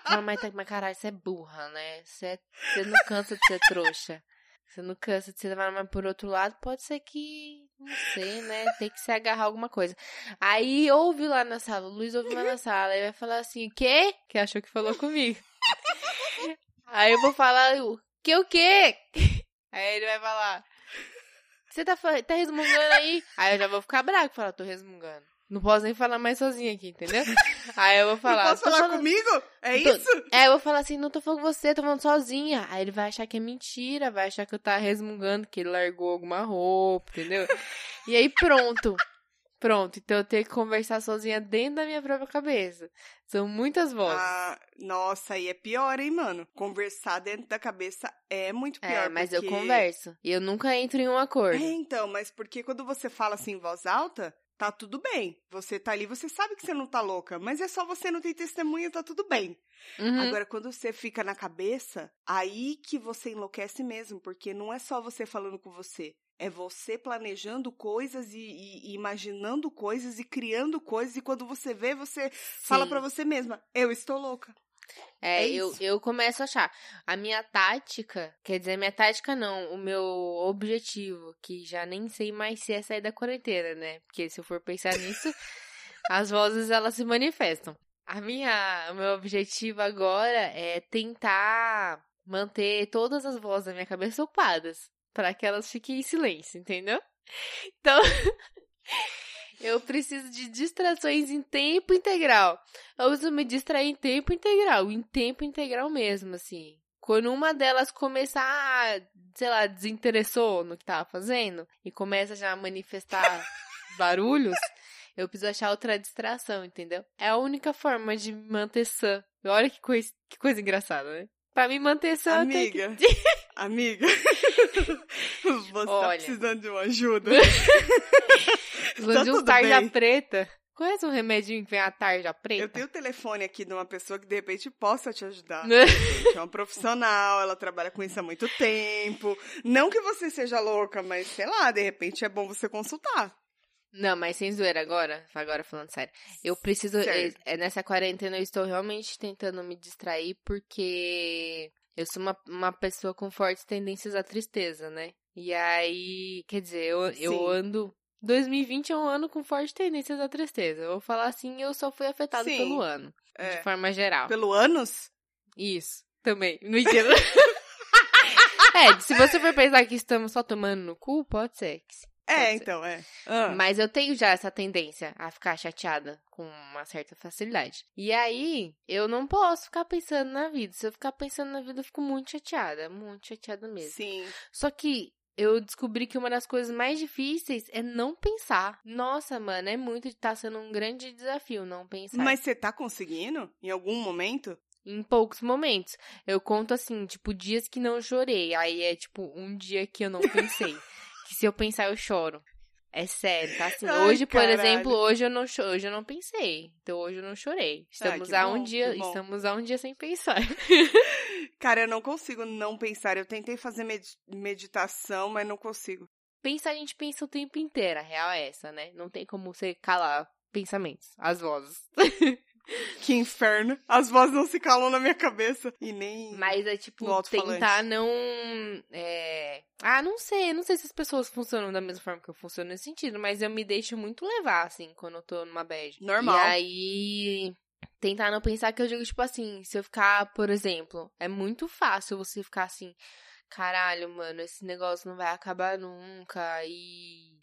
Fala, mas, tá- mas caralho, você é burra, né? Você, é- você não cansa de ser trouxa. Você não cansa de ser levar, mas por outro lado, pode ser que, não sei, né? Tem que se agarrar alguma coisa. Aí ouve lá na sala, o Luiz ouve lá na sala, e vai falar assim, quê? Que achou que falou comigo. Aí eu vou falar, o que o quê? Aí ele vai falar, você tá, tá resmungando aí? Aí eu já vou ficar bravo, falar, tô resmungando. Não posso nem falar mais sozinha aqui, entendeu? Aí eu vou falar. não posso "Tô falar falando- comigo? É Tô- isso? É, eu vou falar assim, não tô falando com você, tô falando sozinha. Aí ele vai achar que é mentira, vai achar que eu tá resmungando, que ele largou alguma roupa, entendeu? E aí pronto. Pronto, então eu tenho que conversar sozinha dentro da minha própria cabeça. São muitas vozes. Ah, nossa, aí é pior, hein, mano? Conversar dentro da cabeça é muito pior. é, mas eu porque- converso. E eu nunca entro em um acordo. É, então, mas porque quando você fala assim em voz alta, tá tudo bem. Você tá ali, você sabe que você não tá louca, mas é só você não tem testemunha, tá tudo bem. Uhum. Agora, quando você fica na cabeça, aí que você enlouquece mesmo, porque não é só você falando com você. É você planejando coisas e, e- e imaginando coisas e criando coisas, e quando você vê, você fala Sim. pra você mesma, eu estou louca. É, É eu, eu começo a achar. A minha tática, quer dizer, minha tática não, o meu objetivo, que já nem sei mais se é sair da quarentena, né? Porque se eu for pensar nisso, as vozes elas se manifestam. A minha, o meu objetivo agora é tentar manter todas as vozes da minha cabeça ocupadas, para que elas fiquem em silêncio, entendeu? Então, eu preciso de distrações em tempo integral. Eu uso me distrair em tempo integral, em tempo integral mesmo, assim. Quando uma delas começar, a, sei lá, desinteressou no que tava fazendo e começa já a manifestar barulhos, eu preciso achar outra distração, entendeu? É a única forma de me manter sã. Olha que coisa, que coisa engraçada, né? Pra me manter sã, eu tenho que... Amiga, você tá Olha. precisando de uma ajuda. Tá de um tarja bem. preta. Conhece um remedinho que vem a tarja preta? Eu tenho o telefone aqui de uma pessoa que de repente possa te ajudar. Né? Gente, é uma profissional, ela trabalha com isso há muito tempo. Não que você seja louca, mas sei lá, de repente é bom você consultar. Não, mas sem zoeira agora, agora falando sério. Eu preciso, é, nessa quarentena eu estou realmente tentando me distrair porque eu sou uma, uma pessoa com fortes tendências à tristeza, né? E aí, quer dizer, eu, eu ando... 2020 é um ano com fortes tendências à tristeza. Eu vou falar assim, eu só fui afetado Sim. pelo ano, É, de forma geral. pelo ânus? Isso, também. Mentira. É, se você for pensar que estamos só tomando no cu, pode ser. É, então, é. Ah, Mas eu tenho já essa tendência a ficar chateada com uma certa facilidade. E aí, eu não posso ficar pensando na vida. Se eu ficar pensando na vida, eu fico muito chateada. Muito chateada mesmo. sim. Só que eu descobri que uma das coisas mais difíceis é não pensar. Nossa, mano, é muito. Tá sendo um grande desafio não pensar. Mas você tá conseguindo? Em algum momento? Em poucos momentos. Eu conto assim, tipo, dias que não chorei. Aí é tipo um dia que eu não pensei. Que se eu pensar, eu choro. É sério, tá assim. Ai, hoje, por caralho. exemplo, hoje eu não hoje eu não pensei. Então hoje eu não chorei. Estamos que a bom, um dia, estamos a um dia sem pensar. Cara, eu não consigo não pensar. Eu tentei fazer med- meditação, mas não consigo. Pensar a gente pensa o tempo inteiro, a real é essa, né? Não tem como você calar pensamentos, as vozes. Que inferno. As vozes não se calam na minha cabeça. E nem. Mas é tipo tentar não. é, Ah, não sei. Não sei se as pessoas funcionam da mesma forma que eu funciono nesse sentido, mas eu me deixo muito levar, assim, quando eu tô numa bad. Normal. E aí. Tentar não pensar que eu digo, tipo assim, se eu ficar, por exemplo, é muito fácil você ficar assim, caralho, mano, esse negócio não vai acabar nunca. E.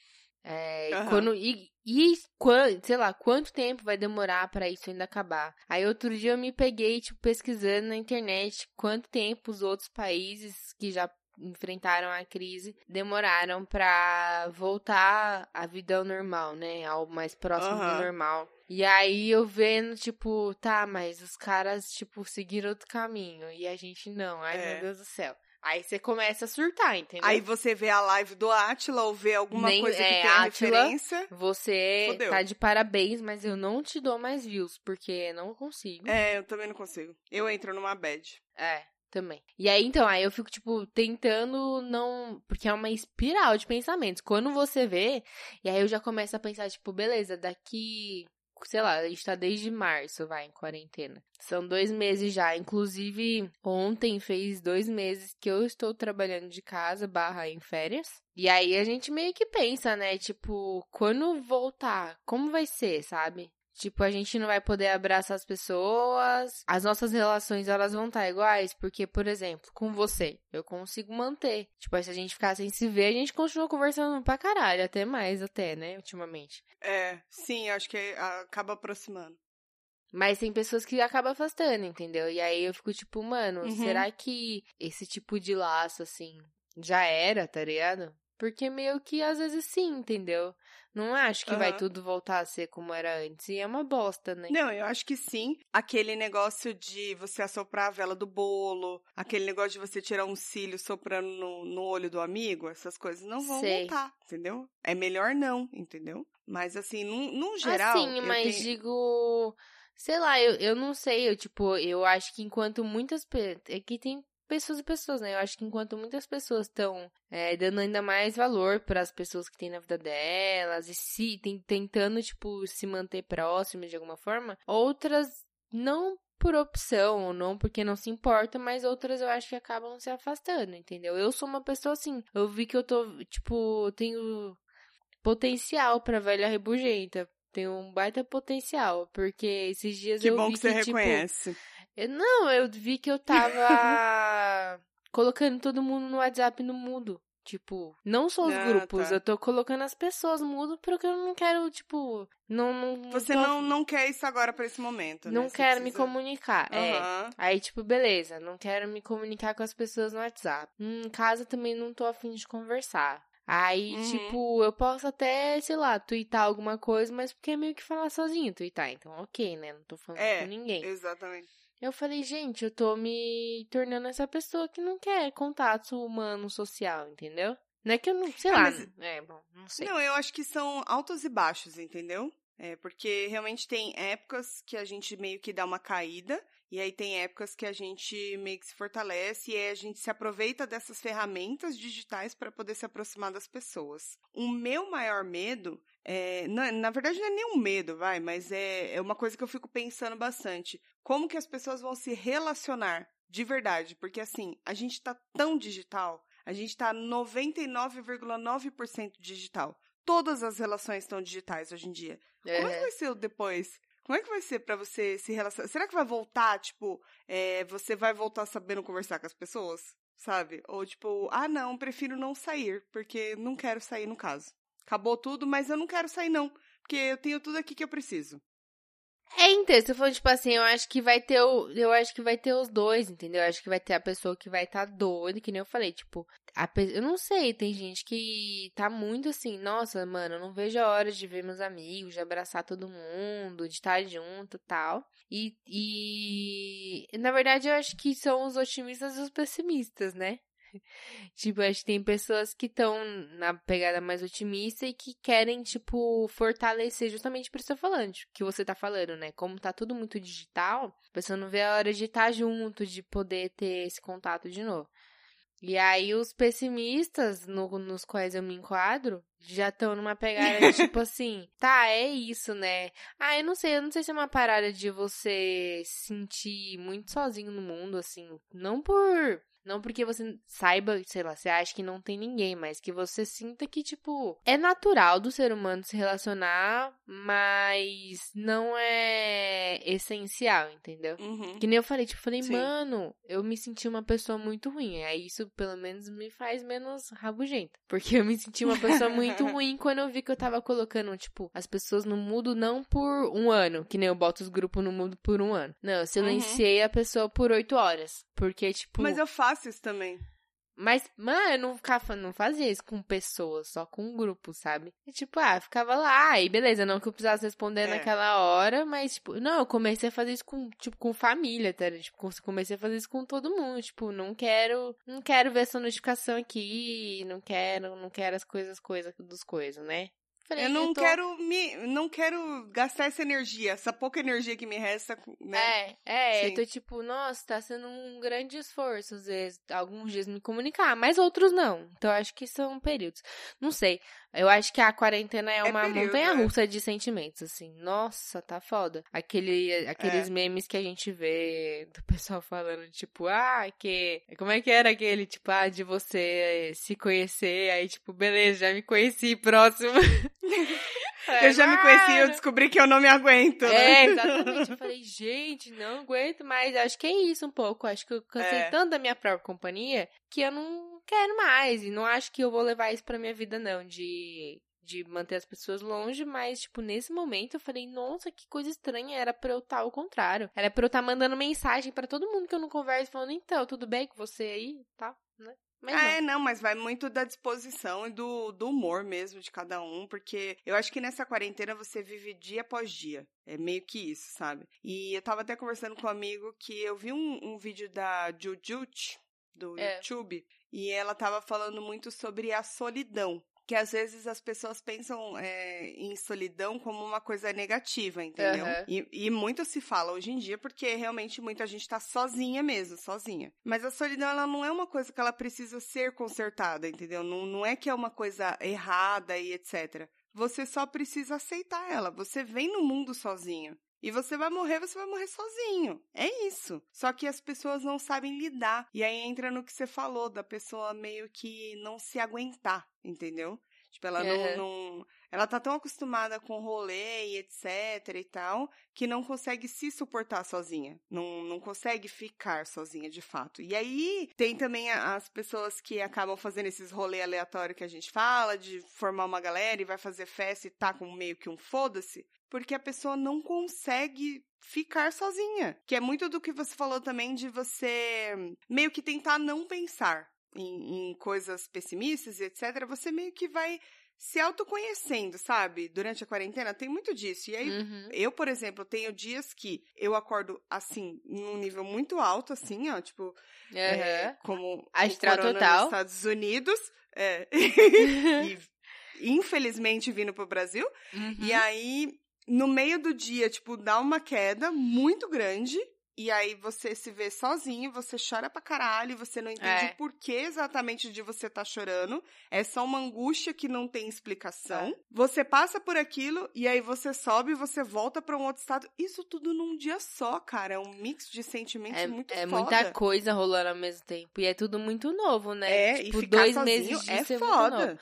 É, Aham. quando, e, e quan- sei lá, quanto tempo vai demorar pra isso ainda acabar? Aí outro dia eu me peguei, tipo, pesquisando na internet quanto tempo os outros países que já enfrentaram a crise demoraram pra voltar à vida ao normal, né? Ao mais próximo do Aham. normal. E aí eu vendo, tipo, tá, mas os caras, tipo, seguiram outro caminho e a gente não. Ai, É. meu Deus do céu. Aí você começa a surtar, entendeu? Aí você vê a live do Atila ou vê alguma Nem- coisa que é, tenha Átila. referência. Você Fodeu. tá de parabéns, mas eu não te dou mais views, porque não consigo. É, eu também não consigo. Eu entro numa bad. É, também. E aí, então, aí eu fico, tipo, tentando não. Porque é uma espiral de pensamentos. Quando você vê, e aí eu já começo a pensar, tipo, beleza, daqui. Sei lá, a gente tá desde março, vai, em quarentena. São dois meses já. Inclusive, ontem fez dois meses que eu estou trabalhando de casa, barra em férias. E aí a gente meio que pensa, né? Tipo, quando voltar, como vai ser, sabe? Tipo, a gente não vai poder abraçar as pessoas. As nossas relações, elas vão estar iguais. Porque, por exemplo, com você, eu consigo manter. Tipo, se a gente ficar sem se ver, a gente continua conversando pra caralho. Até mais, até, né? Ultimamente. É, sim, acho que acaba aproximando. Mas tem pessoas que acabam afastando, entendeu? E aí eu fico tipo, mano, Uhum. será que esse tipo de laço, assim, já era, tá ligado? Porque meio que às vezes sim, entendeu? Não acho que vai Aham. tudo voltar a ser como era antes. E é uma bosta, né? Não, eu acho que sim. Aquele negócio de você assoprar a vela do bolo, aquele negócio de você tirar um cílio soprando no, no olho do amigo, essas coisas não vão Sei. voltar, entendeu? É melhor não, entendeu? Mas assim, num, num geral. Eu mas tenho- digo. Sei lá, eu, eu não sei, eu, tipo, eu acho que enquanto muitas pessoas. É que tem pessoas e pessoas, né? Eu acho que enquanto muitas pessoas estão dando ainda mais valor para as pessoas que têm na vida delas e se tem- tentando, tipo, se manter próximas de alguma forma, outras não por opção ou não porque não se importa, mas outras eu acho que acabam se afastando, entendeu? Eu sou uma pessoa assim, eu vi que eu tô, tipo, tenho potencial pra velha rebugenta. Tem um baita potencial, porque esses dias Que eu bom vi que você tipo, reconhece. eu- não, eu vi que eu tava colocando todo mundo no WhatsApp no mudo. Tipo, não só os Ah, grupos, tá. eu tô colocando as pessoas no mudo porque eu não quero, tipo, não não Você tô- não, não quer isso agora pra esse momento, né? não Você quero me precisa- comunicar. É. Aham. Aí, tipo, beleza, não quero me comunicar com as pessoas no WhatsApp. Hum, Em casa também não tô afim de conversar. Aí, Uhum. tipo, eu posso até, sei lá, twittar alguma coisa, mas porque é meio que falar sozinho, twittar. Então, ok, né? Não tô falando É, com ninguém. Exatamente. Eu falei, gente, eu tô me tornando essa pessoa que não quer contato humano social, entendeu? Não é que eu não, sei Ah, lá. mas- É, bom, não sei. Não, eu acho que são altos e baixos, entendeu? É, porque realmente tem épocas que a gente meio que dá uma caída, e aí tem épocas que a gente meio que se fortalece, e aí a gente se aproveita dessas ferramentas digitais para poder se aproximar das pessoas. O meu maior medo, é, na, na verdade não é nem um medo, vai, mas é, é uma coisa que eu fico pensando bastante. Como que as pessoas vão se relacionar de verdade? Porque assim, a gente tá tão digital, a gente tá 99,9% digital. Todas as relações estão digitais hoje em dia. Como é que É. vai ser o depois? Como é que vai ser para você se relacionar? Será que vai voltar, tipo, é, você vai voltar sabendo conversar com as pessoas? Sabe? Ou tipo, ah, não, prefiro não sair, porque não quero sair no caso. Acabou tudo, mas eu não quero sair, não. Porque eu tenho tudo aqui que eu preciso. É, então, se for tipo assim, eu acho que vai ter o, eu acho que vai ter os dois, entendeu? Eu acho que vai ter a pessoa que vai estar tá doida, que nem eu falei, tipo, a, eu não sei, tem gente que tá muito assim, nossa, mano, eu não vejo a hora de ver meus amigos, de abraçar todo mundo, de estar junto, tal. E, e na verdade eu acho que são os otimistas e os pessimistas, né? tipo, acho que tem pessoas que estão na pegada mais otimista e que querem, tipo, fortalecer justamente por isso falando, tipo, que você tá falando, né? Como tá tudo muito digital, a pessoa não vê a hora de estar tá junto, de poder ter esse contato de novo. E aí os pessimistas no, nos quais eu me enquadro já estão numa pegada de tipo assim, tá, é isso, né? Ah, eu não sei, eu não sei se é uma parada de você se sentir muito sozinho no mundo, assim, não por não porque você saiba, sei lá, você acha que não tem ninguém, mas que você sinta que, tipo, é natural do ser humano se relacionar, mas não é essencial, entendeu? Uhum. Que nem eu falei, tipo, falei, Sim. mano, eu me senti uma pessoa muito ruim. Aí isso, pelo menos, me faz menos rabugenta. Porque eu me senti uma pessoa muito ruim quando eu vi que eu tava colocando, tipo, as pessoas no mudo não por um ano, que nem eu boto os grupos no mudo por um ano. Não, eu silenciei uhum. a pessoa por oito horas. Porque, tipo. Mas eu faço isso também. Mas, mano, eu não, ficava, não fazia isso com pessoas, só com um grupo, sabe? E, tipo, ah, ficava lá, e beleza, não que eu precisasse responder é. naquela hora, mas, tipo, não, eu comecei a fazer isso com, tipo, com família, tá? Tipo, comecei a fazer isso com todo mundo, tipo, não quero, não quero ver essa notificação aqui, não quero, não quero as coisas, coisas dos coisas, né? Falei, eu não eu tô... quero me, não quero gastar essa energia, essa pouca energia que me resta, né? É, é, Sim. eu tô tipo, nossa, tá sendo um grande esforço, às vezes, alguns dias me comunicar, mas outros não. Então acho que são períodos. Não sei. Eu acho que a quarentena é, é uma montanha é. russa é. de sentimentos, assim. Nossa, tá foda. Aquele, aqueles é. memes que a gente vê do pessoal falando, tipo, ah, que. Como é que era aquele, tipo, ah, de você se conhecer, aí, tipo, beleza, já me conheci, próximo. eu já me conheci e eu descobri que eu não me aguento. Né? É, exatamente. Eu falei, gente, não aguento mais. Acho que é isso um pouco. Acho que eu cansei é. tanto da minha própria companhia que eu não quero mais. E não acho que eu vou levar isso pra minha vida, não. De, de manter as pessoas longe, mas, tipo, nesse momento eu falei, nossa, que coisa estranha. Era pra eu estar ao contrário. Era pra eu estar mandando mensagem para todo mundo que eu não converso, falando, então, tudo bem com você aí? Tá, né? Mas é, não, mas vai muito da disposição e do, do humor mesmo de cada um, porque eu acho que nessa quarentena você vive dia após dia. É meio que isso, sabe? E eu tava até conversando com um amigo que eu vi um, um vídeo da Jujut, do é. YouTube, e ela tava falando muito sobre a solidão que às vezes as pessoas pensam é, em solidão como uma coisa negativa, entendeu? Uhum. E, e, muito se fala hoje em dia porque realmente muita gente tá sozinha mesmo, sozinha. Mas a solidão, ela não é uma coisa que ela precisa ser consertada, entendeu? Não, não é que é uma coisa errada e etc. Você só precisa aceitar ela. Você vem no mundo sozinho. E você vai morrer, você vai morrer sozinho. É isso. Só que as pessoas não sabem lidar. E aí entra no que você falou, da pessoa meio que não se aguentar, entendeu? Tipo, ela uhum. não, não, Ela tá tão acostumada com rolê e etc e tal, que não consegue se suportar sozinha. Não, não consegue ficar sozinha, de fato. E aí tem também as pessoas que acabam fazendo esses rolê aleatório que a gente fala, de formar uma galera e vai fazer festa e tá com meio que um foda-se porque a pessoa não consegue ficar sozinha. Que é muito do que você falou também de você meio que tentar não pensar em, em coisas pessimistas e etc. Você meio que vai se autoconhecendo, sabe? Durante a quarentena tem muito disso. E aí, uhum. eu, por exemplo, tenho dias que eu acordo assim, num nível muito alto, assim, ó, tipo, uhum. é, como Astral total. nos Estados Unidos. É. e infelizmente vindo pro Brasil. Uhum. E aí no meio do dia, tipo, dá uma queda muito grande. E aí você se vê sozinho, você chora pra caralho, você não entende é. por que exatamente de você tá chorando. É só uma angústia que não tem explicação. É. Você passa por aquilo e aí você sobe e você volta para um outro estado. Isso tudo num dia só, cara. É um mix de sentimentos é, muito É foda. muita coisa rolando ao mesmo tempo. E é tudo muito novo, né? É, tipo, e ficar dois meses é foda.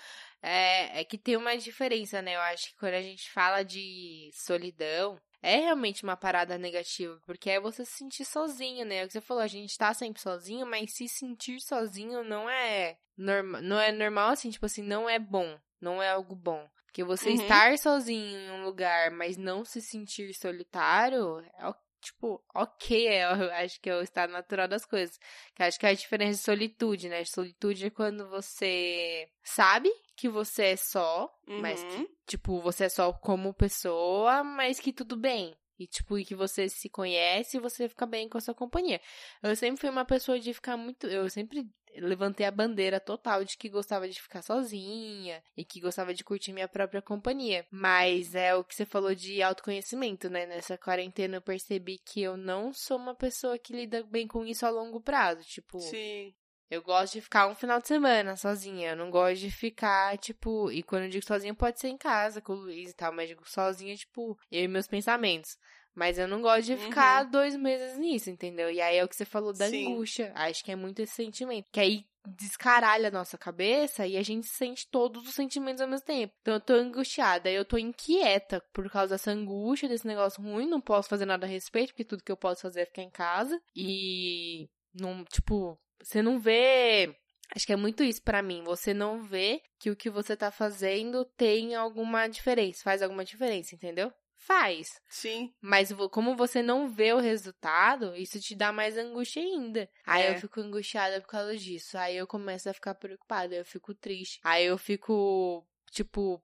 É, é que tem uma diferença, né? Eu acho que quando a gente fala de solidão, é realmente uma parada negativa, porque é você se sentir sozinho, né? É o que você falou, a gente tá sempre sozinho, mas se sentir sozinho não é normal, não é normal assim, tipo assim, não é bom, não é algo bom. Porque você Uhum. estar sozinho em um lugar, mas não se sentir solitário, é tipo, ok, é, eu acho que é o estado natural das coisas. Que eu acho que é a diferença de solitude, né? Solitude é quando você sabe que você é só, mas que Uhum. tipo, você é só como pessoa, mas que tudo bem. E, tipo, e que você se conhece e você fica bem com a sua companhia. Eu sempre fui uma pessoa de ficar muito. Eu sempre levantei a bandeira total de que gostava de ficar sozinha e que gostava de curtir minha própria companhia. Mas é o que você falou de autoconhecimento, né? Nessa quarentena eu percebi que eu não sou uma pessoa que lida bem com isso a longo prazo. Tipo, Sim. Eu gosto de ficar um final de semana sozinha. Eu não gosto de ficar, tipo. E quando eu digo sozinha, pode ser em casa com o Luiz e tal. Mas digo sozinha, tipo, eu e meus pensamentos. Mas eu não gosto de ficar dois meses nisso, entendeu? E aí é o que você falou da Sim. angústia. Acho que é muito esse sentimento. Que aí descaralha a nossa cabeça e a gente sente todos os sentimentos ao mesmo tempo. Então eu tô angustiada, eu tô inquieta por causa dessa angústia, desse negócio ruim, não posso fazer nada a respeito, porque tudo que eu posso fazer é ficar em casa. E não, tipo, você não vê. Acho que é muito isso pra mim. Você não vê que o que você tá fazendo tem alguma diferença, faz alguma diferença, entendeu? Faz. Sim. Mas como você não vê o resultado, isso te dá mais angústia ainda. Aí É. eu fico angustiada por causa disso. Aí eu começo a ficar preocupada, eu fico triste. Aí eu fico, tipo,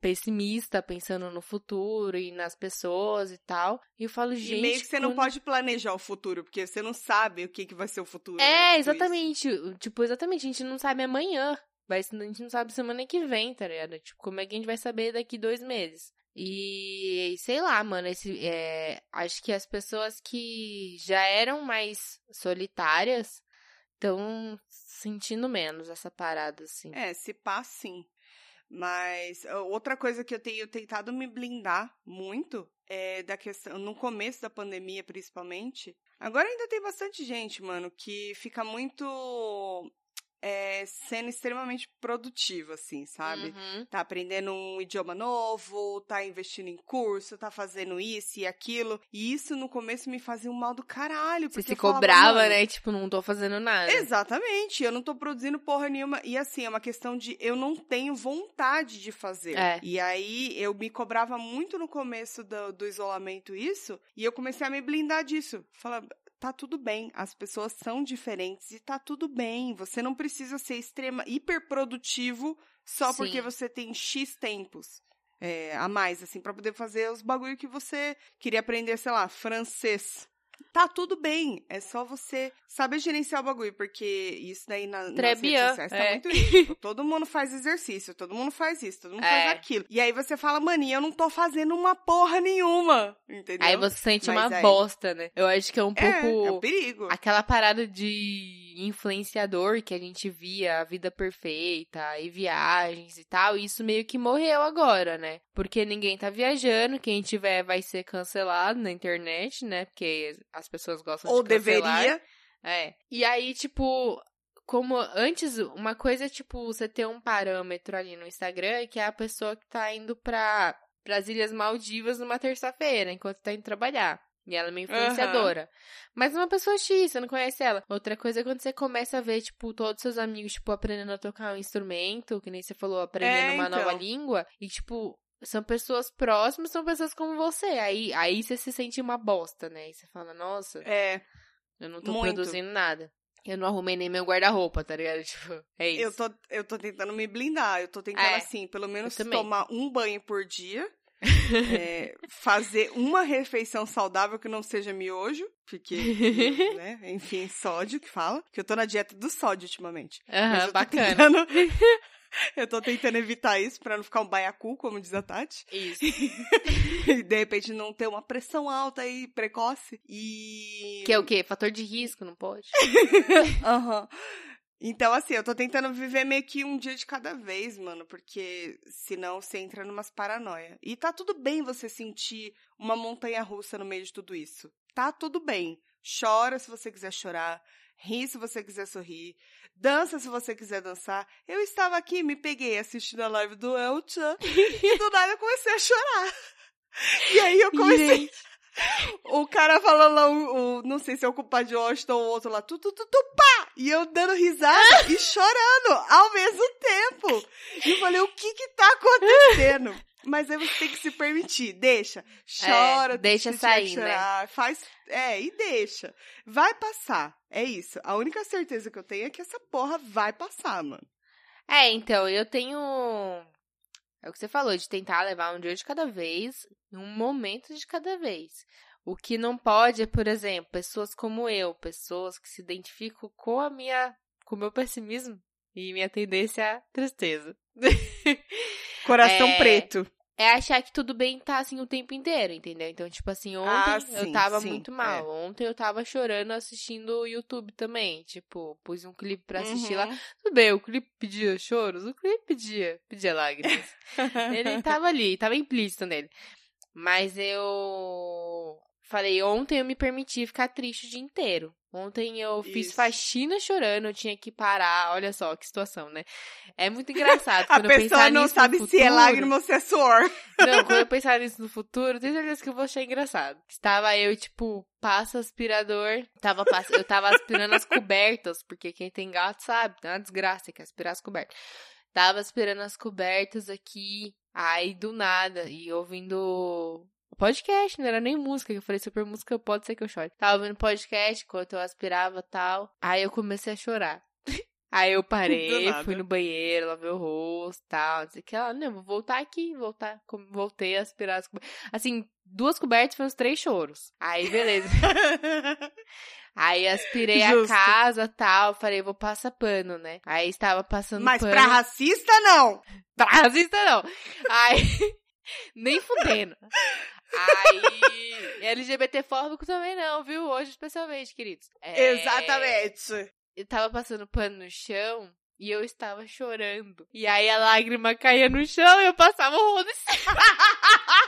pessimista, pensando no futuro e nas pessoas e tal. E eu falo, gente. e meio que você não quando- pode planejar o futuro, porque você não sabe o que, que vai ser o futuro. né? É, isso. exatamente. Tipo, exatamente. A gente não sabe amanhã. Vai, a gente não sabe semana que vem, tá ligado? Tipo, como é que a gente vai saber daqui dois meses? E sei lá, mano, esse, é, acho que as pessoas que já eram mais solitárias estão sentindo menos essa parada, assim. É, se pá, sim. Mas ó, outra coisa que eu tenho tentado me blindar muito é da questão, no começo da pandemia, principalmente. Agora ainda tem bastante gente, mano, que fica muito é, sendo extremamente produtiva, assim, sabe? Uhum. Tá aprendendo um idioma novo, tá investindo em curso, tá fazendo isso e aquilo. E isso no começo me fazia um mal do caralho. Você Porque se falava, cobrava, "Mano, né? Tipo, não tô fazendo nada. Exatamente, eu não tô produzindo porra nenhuma. E assim, é uma questão de eu não tenho vontade de fazer. É. E aí eu me cobrava muito no começo do, do isolamento isso, e eu comecei a me blindar disso. Falar, tá tudo bem, as pessoas são diferentes e tá tudo bem. Você não precisa ser extrema, hiperprodutivo só Sim. porque você tem X tempos. é, a mais, assim, pra poder fazer os bagulho que você queria aprender, sei lá, francês. Tá tudo bem, é só você saber gerenciar o bagulho, porque isso daí na, nas Très redes sociais tá é. muito isso. Todo mundo faz exercício, todo mundo faz isso, todo mundo É. faz aquilo. E aí você fala, maninha, eu não tô fazendo uma porra nenhuma, entendeu? Aí você sente Mas uma aí- bosta, né? Eu acho que é um é, pouco. é um perigo. Aquela parada de influenciador que a gente via, a vida perfeita e viagens e tal, isso meio que morreu agora, né? Porque ninguém tá viajando, quem tiver vai ser cancelado na internet, né? Porque as pessoas gostam Ou de cancelar. deveria. É. E aí, tipo, como antes, uma coisa é, tipo, você ter um parâmetro ali no Instagram, que é a pessoa que tá indo pra, pras Ilhas Maldivas numa terça-feira, enquanto tá indo trabalhar. E ela é uma influenciadora. Mas uma pessoa X, você não conhece ela. Outra coisa é quando você começa a ver, tipo, todos os seus amigos, tipo, aprendendo a tocar um instrumento, que nem você falou, aprendendo É, uma nova então. língua. E, tipo, são pessoas próximas, são pessoas como você. Aí, aí você se sente uma bosta, né? E você fala, nossa, É, eu não tô Muito. produzindo nada. Eu não arrumei nem meu guarda-roupa, tá ligado? Tipo, é isso. eu tô, eu tô tentando me blindar. Eu tô tentando, É, assim, pelo menos tomar um banho por dia. É, fazer uma refeição saudável que não seja miojo, porque, né, enfim, sódio que fala, que eu tô na dieta do sódio ultimamente. Aham, eu tô bacana. tentando- eu tô tentando evitar isso pra não ficar um baiacu, como diz a Tati. Isso. E de repente não ter uma pressão alta e precoce. E. Que é o quê? Fator de risco, não pode? Aham. Então, assim, eu tô tentando viver meio que um dia de cada vez, mano, porque senão você entra numas paranoia. E tá tudo bem você sentir uma montanha russa no meio de tudo isso. Tá tudo bem. Chora se você quiser chorar, ri se você quiser sorrir, dança se você quiser dançar. Eu estava aqui, me peguei assistindo a live do Elton e do nada eu comecei a chorar. E aí eu comecei. O cara falando lá, o, o- não sei se é o culpado de Washington ou outro lá, tu, tu, tu, tu, pá! E eu dando risada e chorando ao mesmo tempo. E eu falei, o que que tá acontecendo? Mas aí você tem que se permitir, deixa, chora, É, deixa sair, né? chorar, Faz, é, e deixa. Vai passar, é isso. A única certeza que eu tenho é que essa porra vai passar, mano. É, então, eu tenho. É o que você falou, de tentar levar um dia de cada vez, um momento de cada vez. O que não pode é, por exemplo, pessoas como eu, pessoas que se identificam com a minha. com o meu pessimismo e minha tendência à tristeza. Coração É, preto. É achar que tudo bem tá assim o tempo inteiro, entendeu? Então, tipo assim, ontem Ah, eu sim, tava sim, muito é. mal. Ontem eu tava chorando assistindo o YouTube também. Tipo, pus um clipe pra assistir lá. Uhum. Tudo bem, o clipe pedia choros, o clipe pedia, pedia lágrimas. Ele tava ali, tava implícito nele. Mas eu falei, ontem eu me permiti ficar triste o dia inteiro. Ontem eu fiz Isso. faxina chorando, eu tinha que parar. Olha só que situação, né? É muito engraçado. A quando eu pessoa pensar não sabe se é futuro- lágrima ou se é suor. Não, quando eu pensar nisso no futuro, tenho certeza que eu vou achar engraçado. Estava eu, tipo, passa aspirador. Tava, pass- eu tava aspirando as cobertas, porque quem tem gato sabe, é uma desgraça que aspirar as cobertas. Tava aspirando as cobertas aqui, aí do nada, e ouvindo podcast, não era nem música, que eu falei super música, pode ser que eu chore. Tava ouvindo podcast enquanto eu aspirava tal. Aí eu comecei a chorar. Aí eu parei, fui no banheiro, lavei o rosto tal, não sei o que. Ela, não, vou voltar aqui, voltar. Voltei a aspirar as cobertas. Assim, duas cobertas foi uns três choros. Aí, beleza. Aí aspirei Justo. a casa tal, falei, vou passar pano, né? Aí estava passando Mas pano. pra racista, não. Pra racista não. Aí, nem fudendo. Aí, LGBT fóbico também não, viu? Hoje especialmente, queridos. É, Exatamente. Eu tava passando pano no chão e eu estava chorando. E aí a lágrima caía no chão e eu passava o rodo.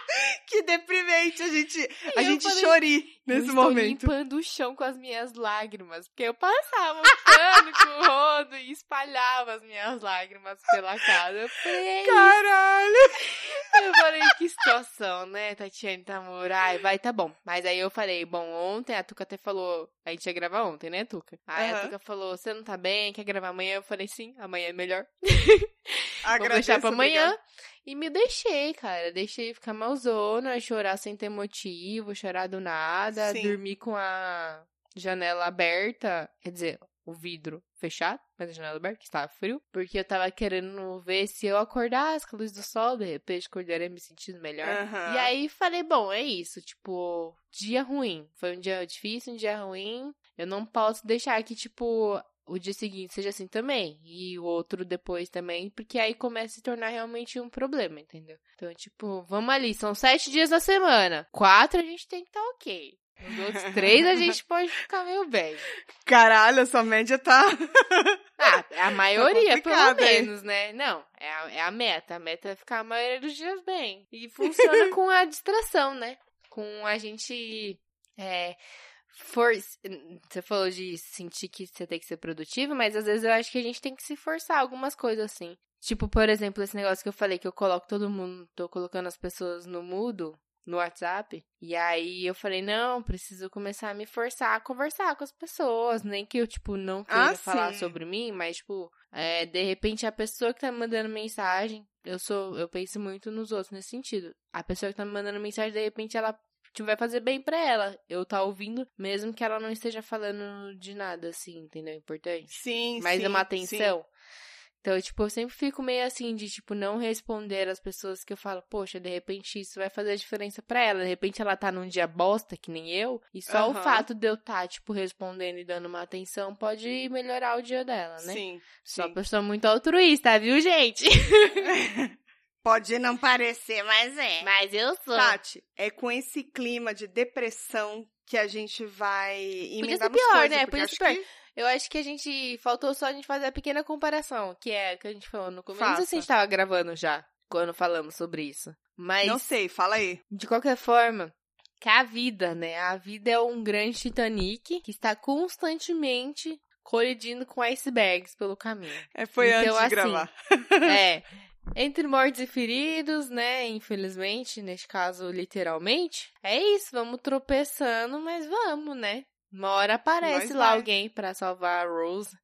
Que deprimente a gente, a eu gente falei, chorir eu nesse estou momento. limpando o chão com as minhas lágrimas. Porque eu passava o pano com o rodo e espalhava as minhas lágrimas pela casa. Eu falei, é. Caralho. Eu falei, que situação, né, Tatiane Tamura? Ai, vai, tá bom. Mas aí eu falei, bom, ontem a Tuca até falou, a gente ia gravar ontem, né, Tuca? Aí a Aham. Tuca falou, você não tá bem, quer gravar amanhã? Eu falei, sim, amanhã é melhor. Vou Agradeço, deixar pra amanhã. obrigada. E me deixei, cara. Deixei ficar malzona, chorar sem ter motivo, chorar do nada, Sim. dormir com a janela aberta. Quer dizer, o vidro fechado, mas a janela aberta, que estava frio. Porque eu tava querendo ver se eu acordasse com a luz do sol, de repente acordaria me sentindo melhor. Aham. E aí falei, bom, é isso, tipo, dia ruim. Foi um dia difícil, um dia ruim. Eu não posso deixar que, tipo, o dia seguinte seja assim também. E o outro depois também, porque aí começa a se tornar realmente um problema, entendeu? Então, tipo, vamos ali, são sete dias da semana. Quatro a gente tem que estar ok. Os outros três a gente pode ficar meio bem. Caralho, essa média tá. Ah, a maioria, pelo complicado, hein? menos, né? Não, é a, é a meta. A meta é ficar a maioria dos dias bem. E funciona com a distração, né? Com a gente. É, for... Você falou de sentir que você tem que ser produtivo, mas às vezes eu acho que a gente tem que se forçar algumas coisas assim. Tipo, por exemplo, esse negócio que eu falei, que eu coloco todo mundo, tô colocando as pessoas no mudo, no WhatsApp. E aí eu falei, não, preciso começar a me forçar a conversar com as pessoas. Nem que eu, tipo, não queira Ah, falar sim. sobre mim, mas, tipo, é, de repente a pessoa que tá me mandando mensagem, eu sou, eu penso muito nos outros nesse sentido. A pessoa que tá me mandando mensagem, de repente, ela tipo, vai fazer bem pra ela. Eu tá ouvindo, mesmo que ela não esteja falando de nada, assim, entendeu? Importante. Sim, Mas sim. é uma sim. atenção. Então, tipo, eu sempre fico meio assim de, tipo, não responder as pessoas que eu falo, poxa, de repente isso vai fazer diferença pra ela. De repente ela tá num dia bosta, que nem eu, e só o Aham. fato de eu tá, tipo, respondendo e dando uma atenção pode melhorar o dia dela, né? Sim. Sou sim. uma pessoa muito altruísta, viu, gente? Pode não parecer, mas é. Mas eu sou. Tati, é com esse clima de depressão que a gente vai Podia ser pior, coisas, né? Podia ser pior. que- Eu acho que a gente. Faltou só a gente fazer a pequena comparação, que é que a gente falou no começo. Não sei se a gente tava gravando já, quando falamos sobre isso. Mas. Não sei, fala aí. De qualquer forma, que a vida, né? A vida é um grande Titanic que está constantemente colidindo com icebergs pelo caminho. É, foi Então, antes de assim, gravar. É. Entre mortos e feridos, né? Infelizmente, neste caso, literalmente. É isso, vamos tropeçando, mas vamos, né? Uma hora aparece Nós lá vai. alguém pra salvar a Rose,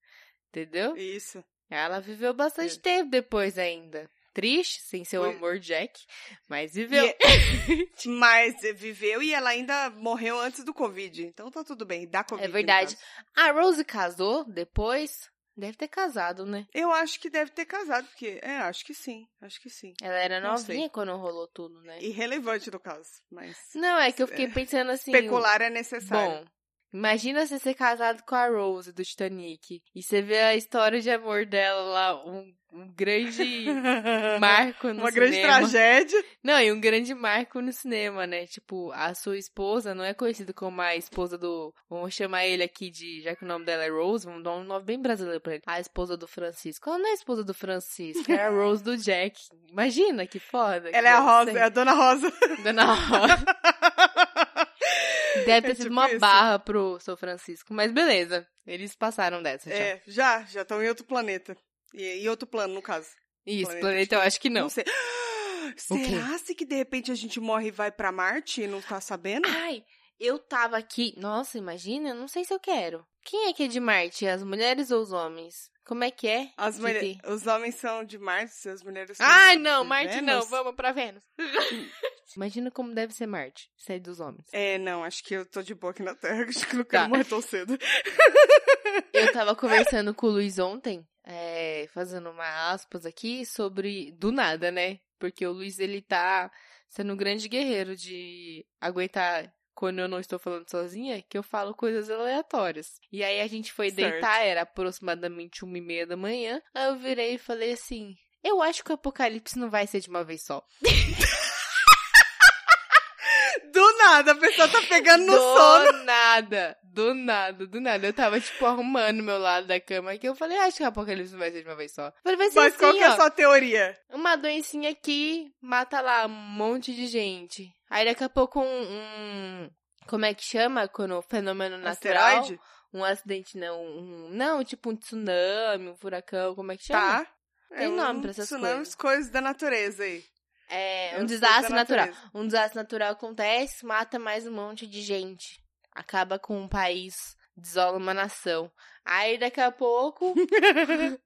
entendeu? Isso. Ela viveu bastante É. tempo depois ainda. Triste, sem seu Foi- amor Jack, mas viveu. E- Mas viveu e ela ainda morreu antes do Covid. Então tá tudo bem. Dá Covid. É verdade. A Rose casou depois? Deve ter casado, né? Eu acho que deve ter casado, porque. É, acho que sim. Acho que sim. Ela era Não sei. novinha quando rolou tudo, né? Irrelevante no caso. Mas. Não, é que eu fiquei pensando assim. Especular é necessário. Bom, imagina você ser casado com a Rose do Titanic e você vê a história de amor dela lá, um, um grande marco no Uma cinema. grande tragédia. Não, e um grande marco no cinema, né? Tipo, a sua esposa não é conhecida como a esposa do. Vamos chamar ele aqui de. Já que o nome dela é Rose, vamos dar um nome bem brasileiro pra ele. A esposa do Francisco. Ela não é a esposa do Francisco, é a Rose do Jack. Imagina que foda. Ela é a que Rosa, é a Dona Rosa. Dona Rosa. Deve ter É sido tipo uma isso. barra pro São Francisco. Mas beleza, eles passaram dessa já. É, já, já estão em outro planeta. E em outro plano, no caso. Isso, planeta planeta eu acho que não. sei. Será se que de repente a gente morre e vai pra Marte e não tá sabendo? Ai, eu tava aqui. Nossa, imagina, eu não sei se eu quero. Quem é que é de Marte? As mulheres ou os homens? Como é que é? As De mulher... quê? Os homens são de Marte, as mulheres são Ai, de não, de Marte não, Vênus? vamos pra Vênus. Imagina como deve ser Marte, sair dos homens. É, não, acho que eu tô de boa aqui na Terra, acho que eu não quero Tá. morrer tão cedo. Eu tava conversando com o Luiz ontem, é, fazendo uma aspas aqui sobre. Do nada, né? Porque o Luiz, ele tá sendo um grande guerreiro de aguentar quando eu não estou falando sozinha, que eu falo coisas aleatórias. E aí a gente foi Certo. deitar, era aproximadamente uma e meia da manhã. Aí eu virei e falei assim: Eu acho que o apocalipse não vai ser de uma vez só. Do nada, a pessoa tá pegando no do sono. nada, do nada, do nada. Eu tava, tipo, arrumando meu lado da cama aqui. Eu falei, acho que o apocalipse não vai ser de uma vez só. Eu falei, vai ser Mas qual assim, que é a sua teoria? Uma doencinha aqui, mata lá um monte de gente. Aí daqui a pouco um... um- como é que chama? Quando o fenômeno natural... Asteroide? Um acidente, não. Um, não, tipo um tsunami, um furacão, como é que chama? Tá. Tem nome pra essas tsunamis, coisas da natureza aí. É, um desastre natural. Um desastre natural acontece, mata mais um monte de gente. Acaba com um país, desola uma nação. Aí daqui a pouco,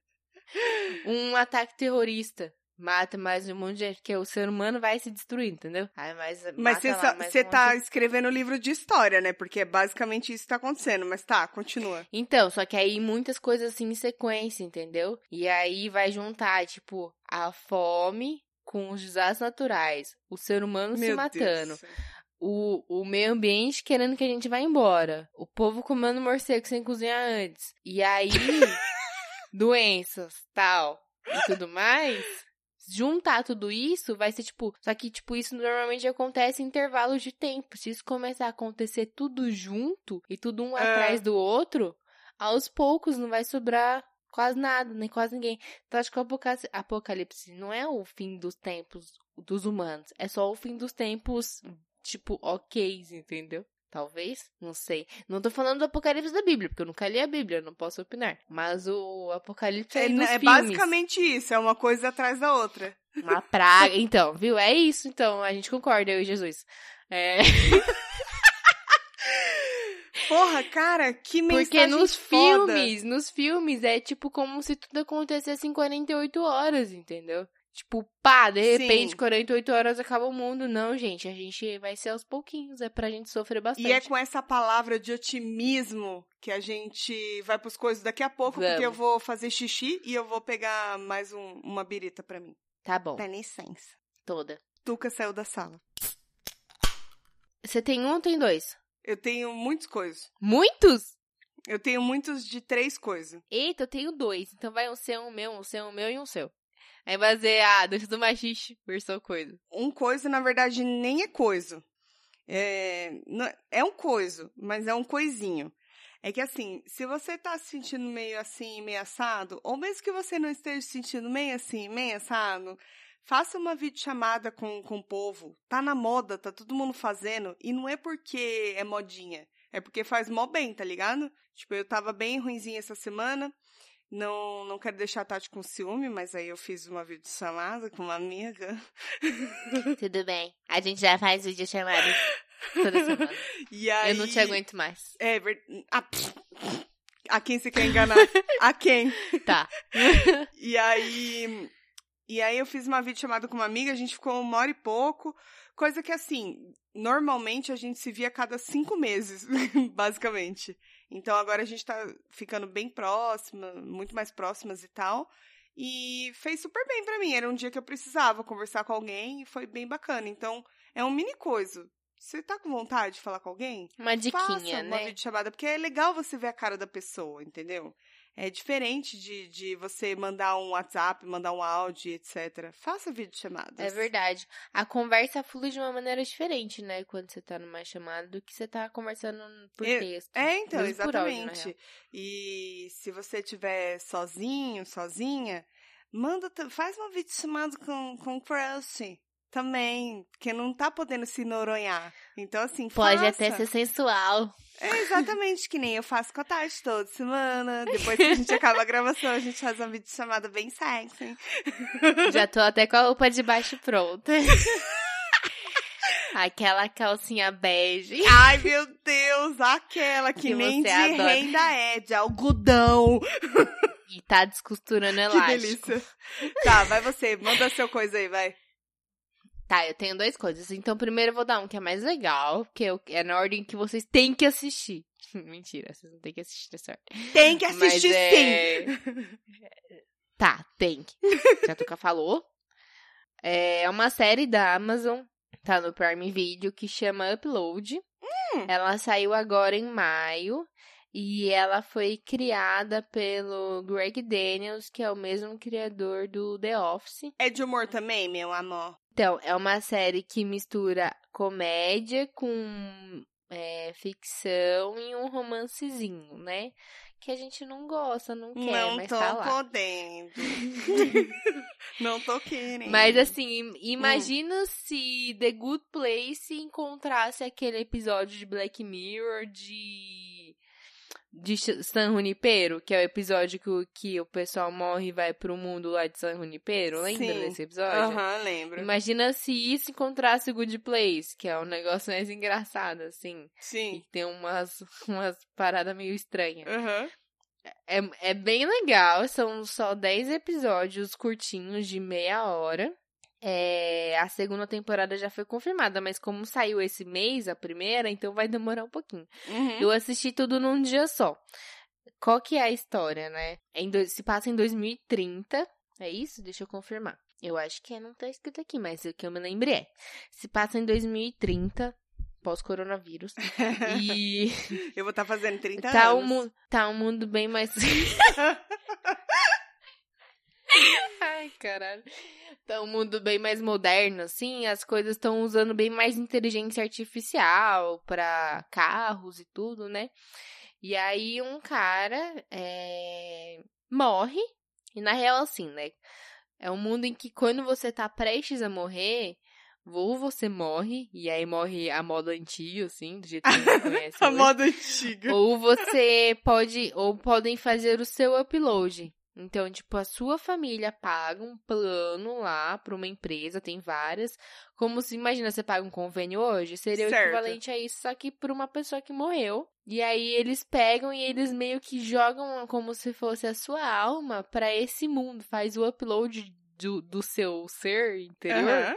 um ataque terrorista. Mata mais um monte de gente, porque o ser humano vai se destruir, entendeu? Aí Mas mata você um tá monte. escrevendo livro de história, né? Porque é basicamente isso que tá acontecendo. Mas tá, continua. Então, só que aí muitas coisas assim em sequência, entendeu? E aí vai juntar, tipo, a fome com os desastres naturais, o ser humano se Meu matando, Deus. do céu. o, o meio ambiente querendo que a gente vá embora. O povo comendo morcego sem cozinhar antes. E aí, doenças, tal, e tudo mais. Juntar tudo isso vai ser tipo. Só que, tipo, isso normalmente acontece em intervalos de tempo. Se isso começar a acontecer tudo junto e tudo um É. atrás do outro, aos poucos não vai sobrar quase nada, nem quase ninguém. Então, acho que o apocalipse, não é o fim dos tempos dos humanos. É só o fim dos tempos, tipo, ok, entendeu? Talvez, não sei. Não tô falando do apocalipse da Bíblia, porque eu nunca li a Bíblia, não posso opinar. Mas o apocalipse É, é, dos é basicamente isso, é uma coisa atrás da outra. Uma praga. Então, viu? É isso, então. A gente concorda, eu e Jesus. É... Porra, cara, que mensagem Porque nos foda. filmes, nos filmes é tipo como se tudo acontecesse em 48 horas, entendeu? Tipo, pá, de repente, Sim. 48 horas acaba o mundo. Não, gente, a gente vai ser aos pouquinhos, é pra gente sofrer bastante. E é com essa palavra de otimismo que a gente vai pros coisas daqui a pouco, porque Vamos. eu vou fazer xixi e eu vou pegar mais um- uma birita pra mim. Tá bom, Dá licença. toda. Tuca saiu da sala. Você tem um ou tem dois? Eu tenho muitas coisas. Muitos? Eu tenho muitos de três coisas. Eita, eu tenho dois. Então vai um seu, um meu, um seu, um meu e um seu. Aí vai ser, ah, dois do machixe, versão coisa. Um coisa, na verdade, nem é coisa. É, não- é um coiso, mas é um coisinho. É que assim, se você tá se sentindo meio assim, meio assado, ou mesmo que você não esteja se sentindo meio assim, meio assado, faça uma videochamada com, com o povo. Tá na moda, tá todo mundo fazendo, e não é porque é modinha, é porque faz mó bem, tá ligado? Tipo, eu tava bem ruinzinha essa semana, Não, não quero deixar a Tati com ciúme, mas aí eu fiz uma videochamada com uma amiga. Tudo bem. A gente já faz videochamada toda semana. E aí... Eu não te aguento mais. É verdade. A... a quem você quer enganar? a quem? Tá. E aí. E aí eu fiz uma videochamada com uma amiga, a gente ficou uma hora e pouco. Coisa que, assim, normalmente a gente se via a cada cinco meses, basicamente. Então agora a gente tá ficando bem próxima, muito mais próximas e tal. E fez super bem para mim. Era um dia que eu precisava conversar com alguém e foi bem bacana. Então, é um mini coisa. Você tá com vontade de falar com alguém? Uma diquinha, Faça uma né? videochamada, porque é legal você ver a cara da pessoa, entendeu? É diferente de, de você mandar um WhatsApp, mandar um áudio, etc. Faça videochamadas. É verdade. A conversa flui de uma maneira diferente, né? Quando você tá numa chamada do que você tá conversando por É- texto. É, então, Mesmo áudio, exatamente. real. e se você estiver sozinho, sozinha, manda, faz uma videochamada com, com o crush também, porque não tá podendo se noronhar. Então, assim, Pode faça. até ser sensual. É exatamente que nem eu faço com a Tati toda semana. Depois que a gente acaba a gravação, a gente faz uma videochamada bem sexy. Já tô até com a roupa de baixo pronta. Aquela calcinha bege. Ai, meu Deus, aquela que, Que nem de adora. renda é, de algodão. E tá descosturando Que elástico. delícia. Tá, vai você, manda seu coisa aí, vai. Tá, eu tenho duas coisas. Então, primeiro eu vou dar um que é mais legal, que é na ordem que vocês têm que assistir. Mentira, vocês não têm que assistir nessa ordem. Tem que Mas assistir sim. é- Tá, tem que. Já Tuca falou. É uma série da Amazon, tá no Prime Video, que chama Upload. Hum. Ela saiu agora em maio. E ela foi criada pelo Greg Daniels, que é o mesmo criador do The Office. É de humor também, meu amor? Então, é uma série que mistura comédia com é, ficção e um romancezinho, né? Que a gente não gosta, não quer, não mas tô tá lá. podendo. não tô querendo. Mas assim, im- imagina se The Good Place encontrasse aquele episódio de Black Mirror de de San Junipero, que é o episódio que o, que o pessoal morre e vai pro mundo lá de San Junipero. Lembra Sim. desse episódio? Aham, lembro. Imagina se isso encontrasse o Good Place, que é um negócio mais engraçado, assim. Sim. E tem umas, umas paradas meio estranhas. Aham. É, é bem legal, são só 10 episódios curtinhos de meia hora. É, a segunda temporada já foi confirmada, mas como saiu esse mês, a primeira, então vai demorar um pouquinho. Uhum. Eu assisti tudo num dia só. Qual que é a história, né? É dois- se passa em 2030, é isso? Deixa eu confirmar. Eu acho que é, não tá escrito aqui, mas o que eu me lembro é. Se passa em 2030, pós-coronavírus. e Eu vou estar fazendo 30 tá um, anos. mu- tá um mundo bem mais. Ai, caralho. Tá um mundo bem mais moderno, assim. As coisas estão usando bem mais inteligência artificial pra carros e tudo, né? E aí um cara é, morre. E na real, assim, né? É um mundo em que quando você tá prestes a morrer, ou você morre, e aí morre a moda antiga, assim, do jeito que a gente conhece. A hoje. moda antiga. Ou você pode, ou podem fazer o seu upload. Então, tipo, a sua família paga um plano lá para uma empresa, tem várias. Como se, imagina, você paga um convênio hoje, seria Certo. o equivalente a isso, só que para uma pessoa que morreu. E aí eles pegam e eles meio que jogam como se fosse a sua alma para esse mundo, faz o upload do, do seu ser interior Aham.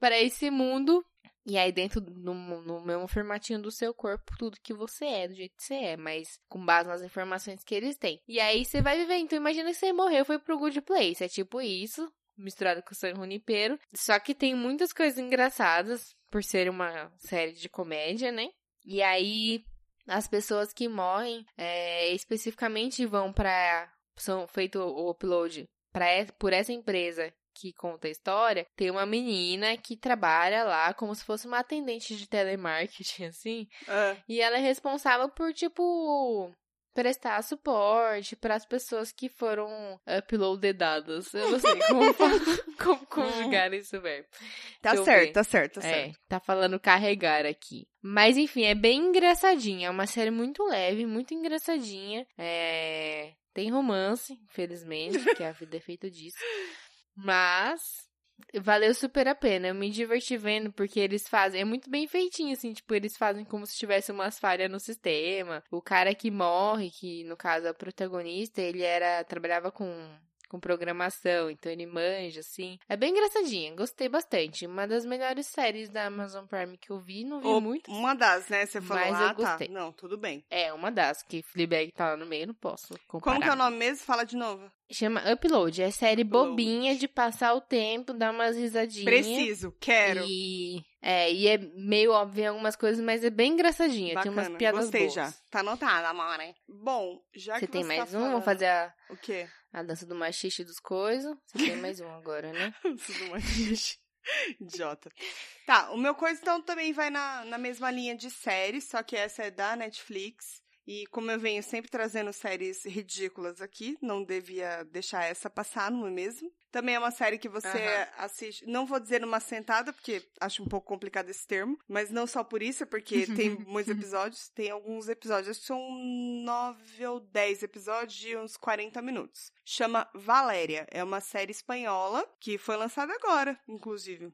para esse mundo. E aí, dentro no, no mesmo formatinho do seu corpo, tudo que você é, do jeito que você é, mas com base nas informações que eles têm. E aí você vai viver. Então, imagina que você morreu foi pro Good Place. É tipo isso, misturado com o San Junipero. Só que tem muitas coisas engraçadas, por ser uma série de comédia, né? E aí, as pessoas que morrem, é, especificamente vão pra. São feito o upload pra, por essa empresa que conta a história, tem uma menina que trabalha lá como se fosse uma atendente de telemarketing, assim, Ah, e ela é responsável por, tipo, prestar suporte para as pessoas que foram uploadadas. Eu não sei como, como conjugar esse verbo. Tá certo, tá certo, tá É, certo. tá falando carregar aqui. Mas enfim, é bem engraçadinha. É uma série muito leve, muito engraçadinha. É... Tem romance, infelizmente, porque a vida é feita disso. Mas valeu super a pena. Eu me diverti vendo porque eles fazem. É muito bem feitinho, assim. Tipo, eles fazem como se tivesse umas falhas no sistema. O cara que morre, que no caso é o protagonista, ele era. trabalhava com com programação, então ele manja, assim. É bem engraçadinha, gostei bastante. Uma das melhores séries da Amazon Prime que eu vi, não vi Ou muito. Uma das, né? Você falou, Mas ah, eu tá. gostei. Não, tudo bem. É, uma das, que Fleabag tá lá no meio, não posso comparar. Como que é o nome mesmo? Fala de novo. Chama Upload, é série Upload. bobinha de passar o tempo, dar umas risadinhas. Preciso, quero. E é, e é meio óbvio algumas coisas, mas é bem engraçadinha. Bacana, tem umas piadas gostei boas. já. Tá anotado, amor, né? Bom, já Você que tem você mais tá um? falando... Vamos fazer a, O quê? A dança do machiste dos coisas. Você tem mais um agora, né? Tudo mais gente. Idiota. Tá, o meu coisa então também vai na, na mesma linha de séries, só que essa é da Netflix. E como eu venho sempre trazendo séries ridículas aqui, não devia deixar essa passar, não é mesmo? Também é uma série que você Aham. assiste, não vou dizer numa sentada, porque acho um pouco complicado esse termo, mas não só por isso, é porque tem muitos episódios, tem alguns episódios, acho que são nove ou dez episódios de uns 40 minutos. Chama Valéria, é uma série espanhola que foi lançada agora, inclusive.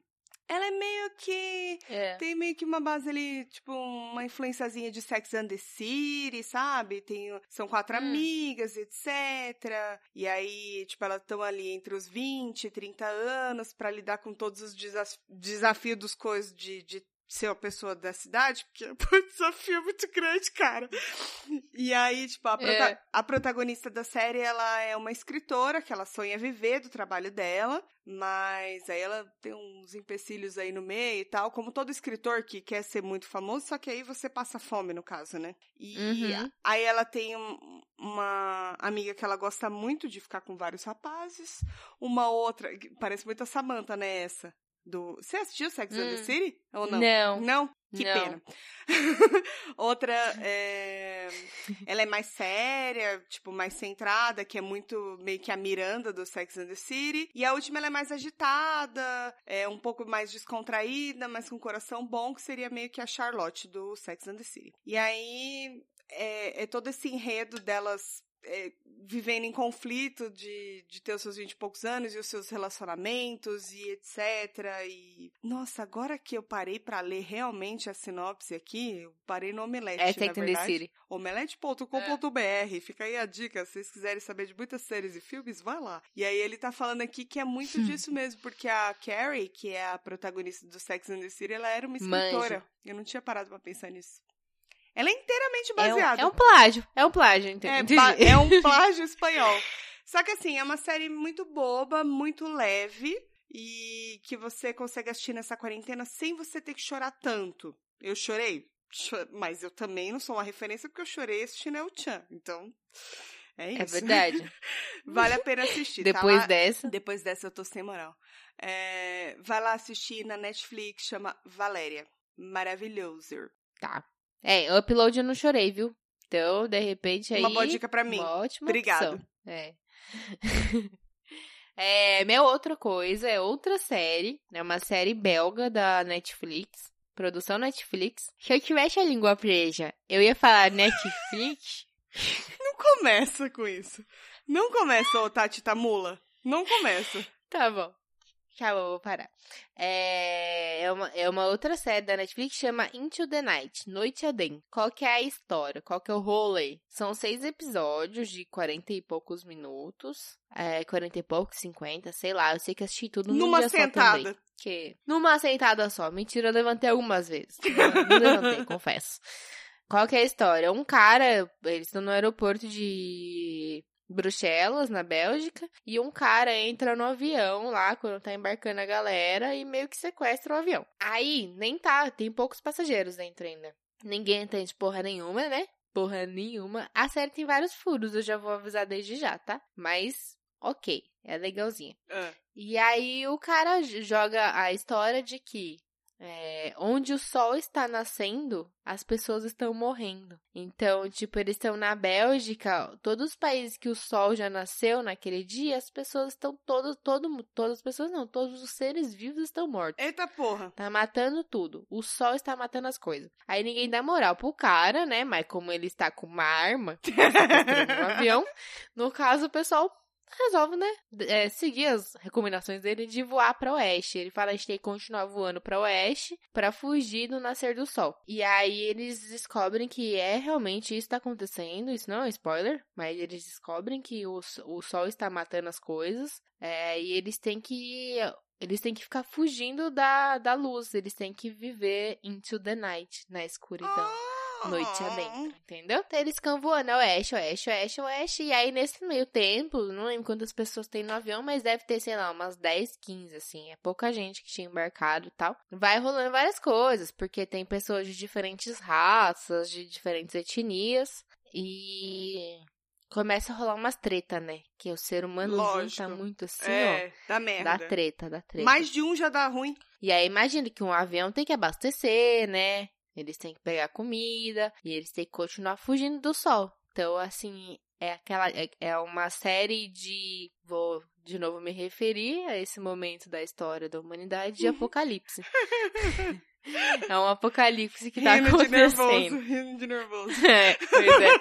Ela é meio que É. tem meio que uma base ali, tipo, uma influenciazinha de Sex and the City, sabe? Tem, são quatro Hum. amigas, etc. E aí, tipo, elas estão ali entre os 20 e 30 anos pra lidar com todos os desaf desafios dos coisas de, de ser uma pessoa da cidade, porque é um desafio muito grande, cara. E aí, tipo, a, prota- É. a protagonista da série, ela é uma escritora que ela sonha viver do trabalho dela, mas aí ela tem uns empecilhos aí no meio e tal, como todo escritor que quer ser muito famoso, só que aí você passa fome, no caso, né? E Uhum. aí ela tem um- uma amiga que ela gosta muito de ficar com vários rapazes, uma outra, que parece muito a Samantha, né, essa? Do... Você assistiu Sex and the Hum. City? Ou não? Não. Não? Que Não. pena. Outra, é... ela é mais séria, tipo, mais centrada, que é muito meio que a Miranda do Sex and the City. E a última, ela é mais agitada, é um pouco mais descontraída, mas com coração bom, que seria meio que a Charlotte do Sex and the City. E aí, é, é todo esse enredo delas é, vivendo em conflito de, de ter os seus vinte e poucos anos e os seus relacionamentos e etc. E, nossa, agora que eu parei pra ler realmente a sinopse aqui, eu parei no Omelete, É na verdade. Omelete.com.br. Fica aí a dica. Se vocês quiserem saber de muitas séries e filmes, vai lá. E aí ele tá falando aqui que é muito disso mesmo, porque a Carrie, que é a protagonista do Sex and the City, ela era uma escritora. Manja. Eu não tinha parado pra pensar nisso. Ela é inteiramente É um, baseada. é um plágio. É um plágio, entendeu? É, é um plágio espanhol. Só que assim, é uma série muito boba, muito leve e que você consegue assistir nessa quarentena sem você ter que chorar tanto. Eu chorei, cho- mas eu também não sou uma referência porque eu chorei assistindo El Chan. Então, é isso. É verdade. Vale a pena assistir. tá Depois lá- dessa. Depois dessa eu tô sem moral. É, vai lá assistir na Netflix, chama Valéria. Maravilhoso. Tá. É, upload eu não chorei, viu? Então, de repente aí. Uma boa dica pra mim. Uma ótima Obrigado. opção. É. é, minha outra coisa é outra série. É uma série belga da Netflix. Produção Netflix. Se eu tivesse a língua presa, eu ia falar Netflix. Não começa com isso. Não começa, ô Tati Tamula. Não começa. Tá bom. Bom, vou parar. É, é, uma, é uma outra série da Netflix que chama Into the Night, Noite Adem. Qual que é a história? Qual que é o rolê? São seis episódios de 40 e poucos minutos. É, 40 e poucos, 50, sei lá. Eu sei que assisti tudo num Numa dia só também. sentada. Que... Numa sentada só. Mentira, eu levantei algumas vezes. Não, não levantei, confesso. Qual que é a história? Um cara, eles estão no aeroporto de Bruxelas, na Bélgica, e um cara entra no avião lá, quando tá embarcando a galera, e meio que sequestra o avião. Aí, nem tá, tem poucos passageiros dentro ainda. Ninguém entende porra nenhuma, né? Porra nenhuma. A série tem vários furos, eu já vou avisar desde já, tá? Mas, ok, é legalzinha. Ah, E aí o cara joga a história de que é, onde o sol está nascendo, as pessoas estão morrendo. Então, tipo, eles estão na Bélgica, todos os países que o sol já nasceu naquele dia, as pessoas estão todas, todo, todas as pessoas não, todos os seres vivos estão mortos. Eita porra. Tá matando tudo. O sol está matando as coisas. Aí ninguém dá moral pro cara, né? Mas como ele está com uma arma, um avião, no caso o pessoal resolve, né, é, seguir as recomendações dele de voar para oeste. Ele fala que a gente tem que continuar voando para oeste para fugir do nascer do sol. E aí eles descobrem que é realmente isso está acontecendo. Isso não é um spoiler, mas eles descobrem que o, o sol está matando as coisas. É, e eles têm que eles têm que ficar fugindo da, da luz, eles têm que viver into the night, na escuridão. Noite adentro, entendeu? Então eles ficam voando oeste, oeste, oeste, oeste. E aí, nesse meio tempo, não lembro quantas pessoas tem no avião, mas deve ter, sei lá, umas 10, 15, assim. É pouca gente que tinha embarcado e tal. Vai rolando várias coisas, porque tem pessoas de diferentes raças, de diferentes etnias. E começa a rolar umas treta, né? Que o ser humano tá muito assim, é, ó. Dá merda. Dá treta, dá treta. Mais de um já dá ruim. E aí, imagine que um avião tem que abastecer, né? Eles têm que pegar comida e eles têm que continuar fugindo do sol. Então, assim, é aquela é, é uma série de vou de novo me referir a esse momento da história da humanidade de apocalipse. É um apocalipse que tá rindo acontecendo. De nervoso, rindo de nervoso. É, pois é.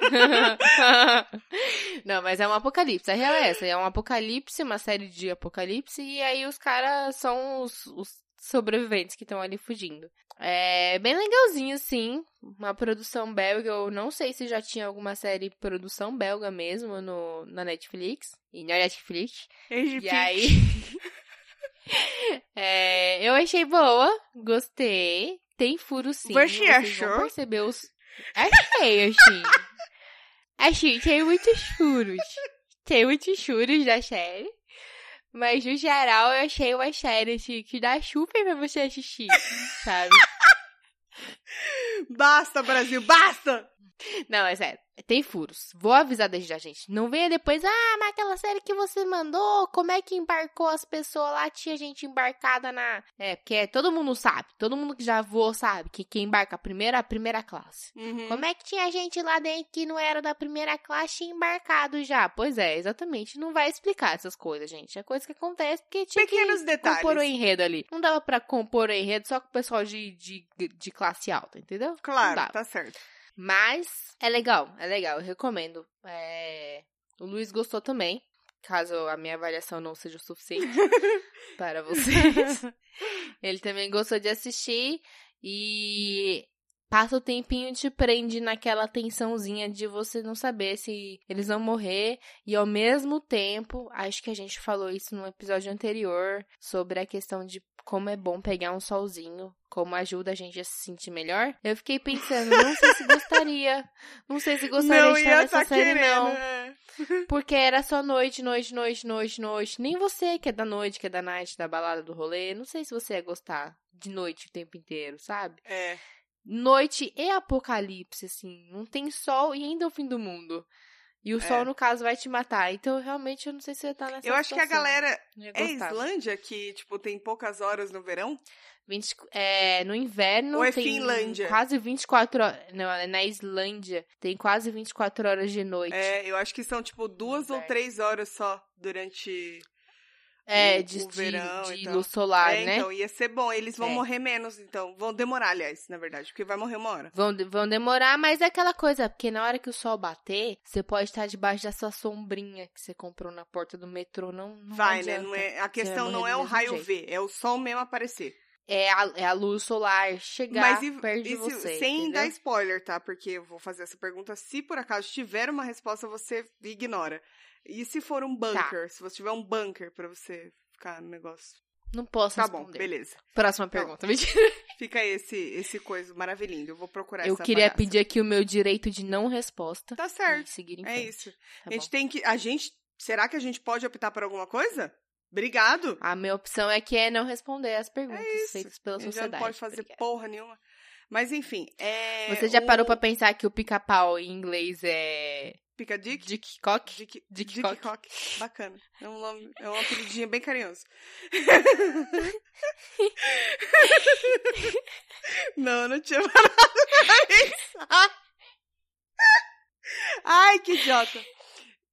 Não, mas é um apocalipse. A real é essa. É um apocalipse, uma série de apocalipse, e aí os caras são os, os sobreviventes que estão ali fugindo. É bem legalzinho, sim. Uma produção belga. Eu não sei se já tinha alguma série produção belga mesmo no, na Netflix. E na Netflix. E aí. é, eu achei boa. Gostei. Tem furo sim. Você achou? percebeu os. Achei, achei. achei, tem muitos furos. Tem muitos furos da série. Mas, no geral, eu achei uma série assim, que dá super pra você assistir, sabe? Basta, Brasil, basta! Não, é sério. Tem furos. Vou avisar desde a gente. Não venha depois, ah, mas aquela série que você mandou, como é que embarcou as pessoas lá? Tinha gente embarcada na. É, porque é, todo mundo sabe. Todo mundo que já voou sabe que quem embarca a primeira, a primeira classe. Uhum. Como é que tinha gente lá dentro que não era da primeira classe embarcado já? Pois é, exatamente. Não vai explicar essas coisas, gente. É coisa que acontece porque tinha Pequenos que detalhes. compor o enredo ali. Não dava pra compor o enredo só com o pessoal de, de, de classe alta, entendeu? Claro, tá certo. Mas é legal, é legal, eu recomendo. É... O Luiz gostou também, caso a minha avaliação não seja o suficiente para vocês. Ele também gostou de assistir e passa o tempinho te prende naquela tensãozinha de você não saber se eles vão morrer e ao mesmo tempo, acho que a gente falou isso no episódio anterior sobre a questão de como é bom pegar um solzinho, como ajuda a gente a se sentir melhor. Eu fiquei pensando, não sei se gostaria, não sei se gostaria não de estar nessa tá série querendo, não. é. Porque era só noite, noite, noite, noite, noite. Nem você que é da noite, que é da night, da balada, do rolê. Não sei se você ia gostar de noite o tempo inteiro, sabe? É. Noite e apocalipse, assim. Não tem sol e ainda é o fim do mundo. E o É. sol, no caso, vai te matar. Então, realmente, eu não sei se ia estar nessa Eu acho que a galera. É. Islândia que, tipo, tem poucas horas no verão? 20, é, no inverno Ou é tem Finlândia? quase 24 horas. Não, é na Islândia tem quase 24 horas de noite. É, eu acho que são, tipo, duas ou três horas só durante. É, o- de, o verão de, de luz solar, é, né? então, ia ser bom. Eles vão É. morrer menos, então. Vão demorar, aliás, na verdade, porque vai morrer uma hora. Vão, de- vão demorar, mas é aquela coisa, porque na hora que o sol bater, você pode estar debaixo dessa sombrinha que você comprou na porta do metrô. Não, não vai, né? adianta. Não é, a questão não é o raio. V, é o sol mesmo aparecer. É a, é a luz solar chegar Mas e, perto de e se- você. sem entendeu? dar spoiler, tá? Porque eu vou fazer essa pergunta. Se por acaso tiver uma resposta, você ignora. E se for um Tá. bunker? Se você tiver um bunker pra você ficar no negócio. Não posso Tá bom, responder. beleza. Próxima Então, pergunta. Mentira. Fica esse, esse coisa maravilhoso. Eu vou procurar Eu queria bagaça. pedir aqui o meu direito de não resposta. Tá certo. seguir em É frente, isso. tá a gente bom? tem que. A gente. Será que a gente pode optar por alguma coisa? Obrigado. A minha opção é que é não responder as perguntas É feitas pela A gente já sociedade. não pode fazer Obrigada. porra nenhuma. Mas enfim, é. Você já o- parou pra pensar que o pica-pau em inglês é Pica Dick? Dick Cock? Dick, Dick Dick Cock. Cock. Bacana. É um, nome, é um apelidinho bem carinhoso. não, não tinha parado pra pensar. Ai, que idiota.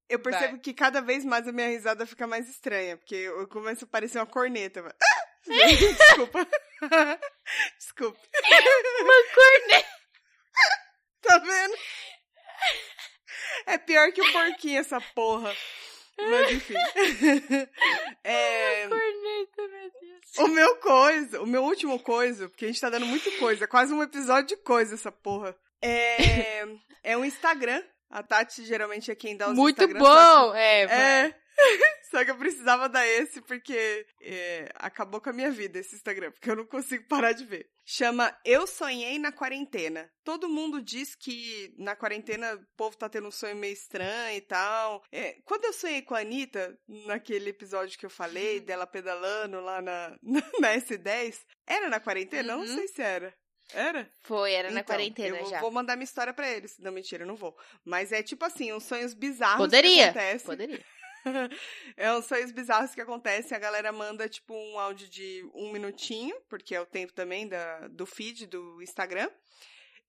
Eu percebo Vai. que cada vez mais a minha risada fica mais estranha, porque eu começo a parecer uma corneta. Desculpa. Desculpa. Uma corneta. Tá vendo? É pior que o porquinho essa porra. Mas enfim. É, Corneta, meu Deus. o meu coisa, o meu último coisa, porque a gente tá dando muito coisa, quase um episódio de coisa essa porra. É, é um Instagram. A Tati geralmente é quem dá os Muito bom! É. É. Só que eu precisava dar esse porque é, acabou com a minha vida esse Instagram, porque eu não consigo parar de ver. Chama Eu Sonhei na Quarentena. Todo mundo diz que na quarentena o povo tá tendo um sonho meio estranho e tal. É, quando eu sonhei com a Anitta, naquele episódio que eu falei, dela pedalando lá na, na S10, era na quarentena? Uhum. não sei se era. Era? Foi, era na Então, quarentena eu vou- já. vou mandar minha história pra eles. Não, mentira, eu não vou. Mas é tipo assim, uns sonhos bizarros Poderia. que acontecem. Poderia. é uns sonhos bizarros que acontecem. A galera manda, tipo, um áudio de um minutinho, porque é o tempo também da, do feed do Instagram.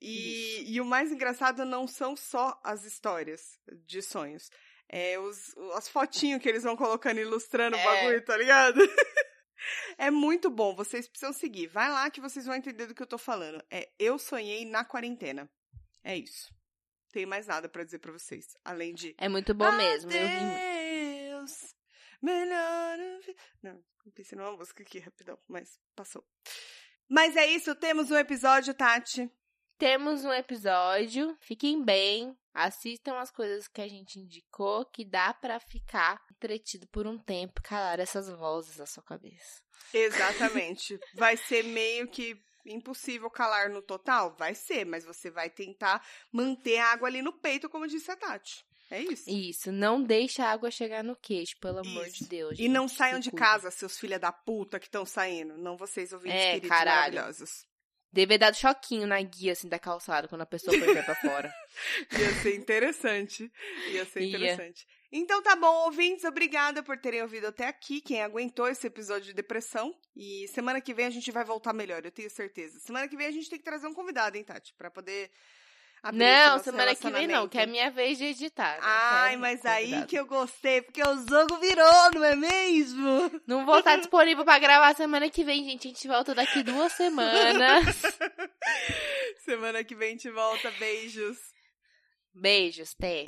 E, e o mais engraçado não são só as histórias de sonhos. É os, as fotinhos que eles vão colocando ilustrando o É. bagulho, tá ligado? É muito bom, vocês precisam seguir. Vai lá que vocês vão entender do que eu tô falando. É Eu Sonhei na Quarentena. É isso. Tem mais nada pra dizer pra vocês. Além de. É muito bom mesmo. Eu melhor. Não, pensei numa música aqui rapidão, mas passou. Mas é isso, temos um episódio, Tati. Temos um episódio. Fiquem bem. Assistam as coisas que a gente indicou, que dá pra ficar entretido por um tempo, calar essas vozes na sua cabeça. Exatamente. vai ser meio que impossível calar no total? Vai ser, mas você vai tentar manter a água ali no peito, como disse a Tati. É isso. Isso, não deixa a água chegar no queixo, pelo amor Isso. de Deus. E não gente, saiam de casa, seus filha da puta que estão saindo. Não vocês, ouvintes É, queridos caralho. maravilhosos. Deve dar choquinho na guia, assim, da calçada, quando a pessoa for pé pra fora. Ia ser interessante. Ia ser Ia. interessante. Então tá bom, ouvintes, obrigada por terem ouvido até aqui, quem aguentou esse episódio de depressão. E semana que vem a gente vai voltar melhor, eu tenho certeza. Semana que vem a gente tem que trazer um convidado, hein, Tati? Pra poder Não, semana que vem não, que é minha vez de editar. não Ai, quero mas aí que eu gostei, porque o jogo virou, não é mesmo? Não vou estar disponível pra gravar semana que vem, gente. A gente volta daqui duas semanas. semana que vem a gente volta, beijos. Beijos, Té.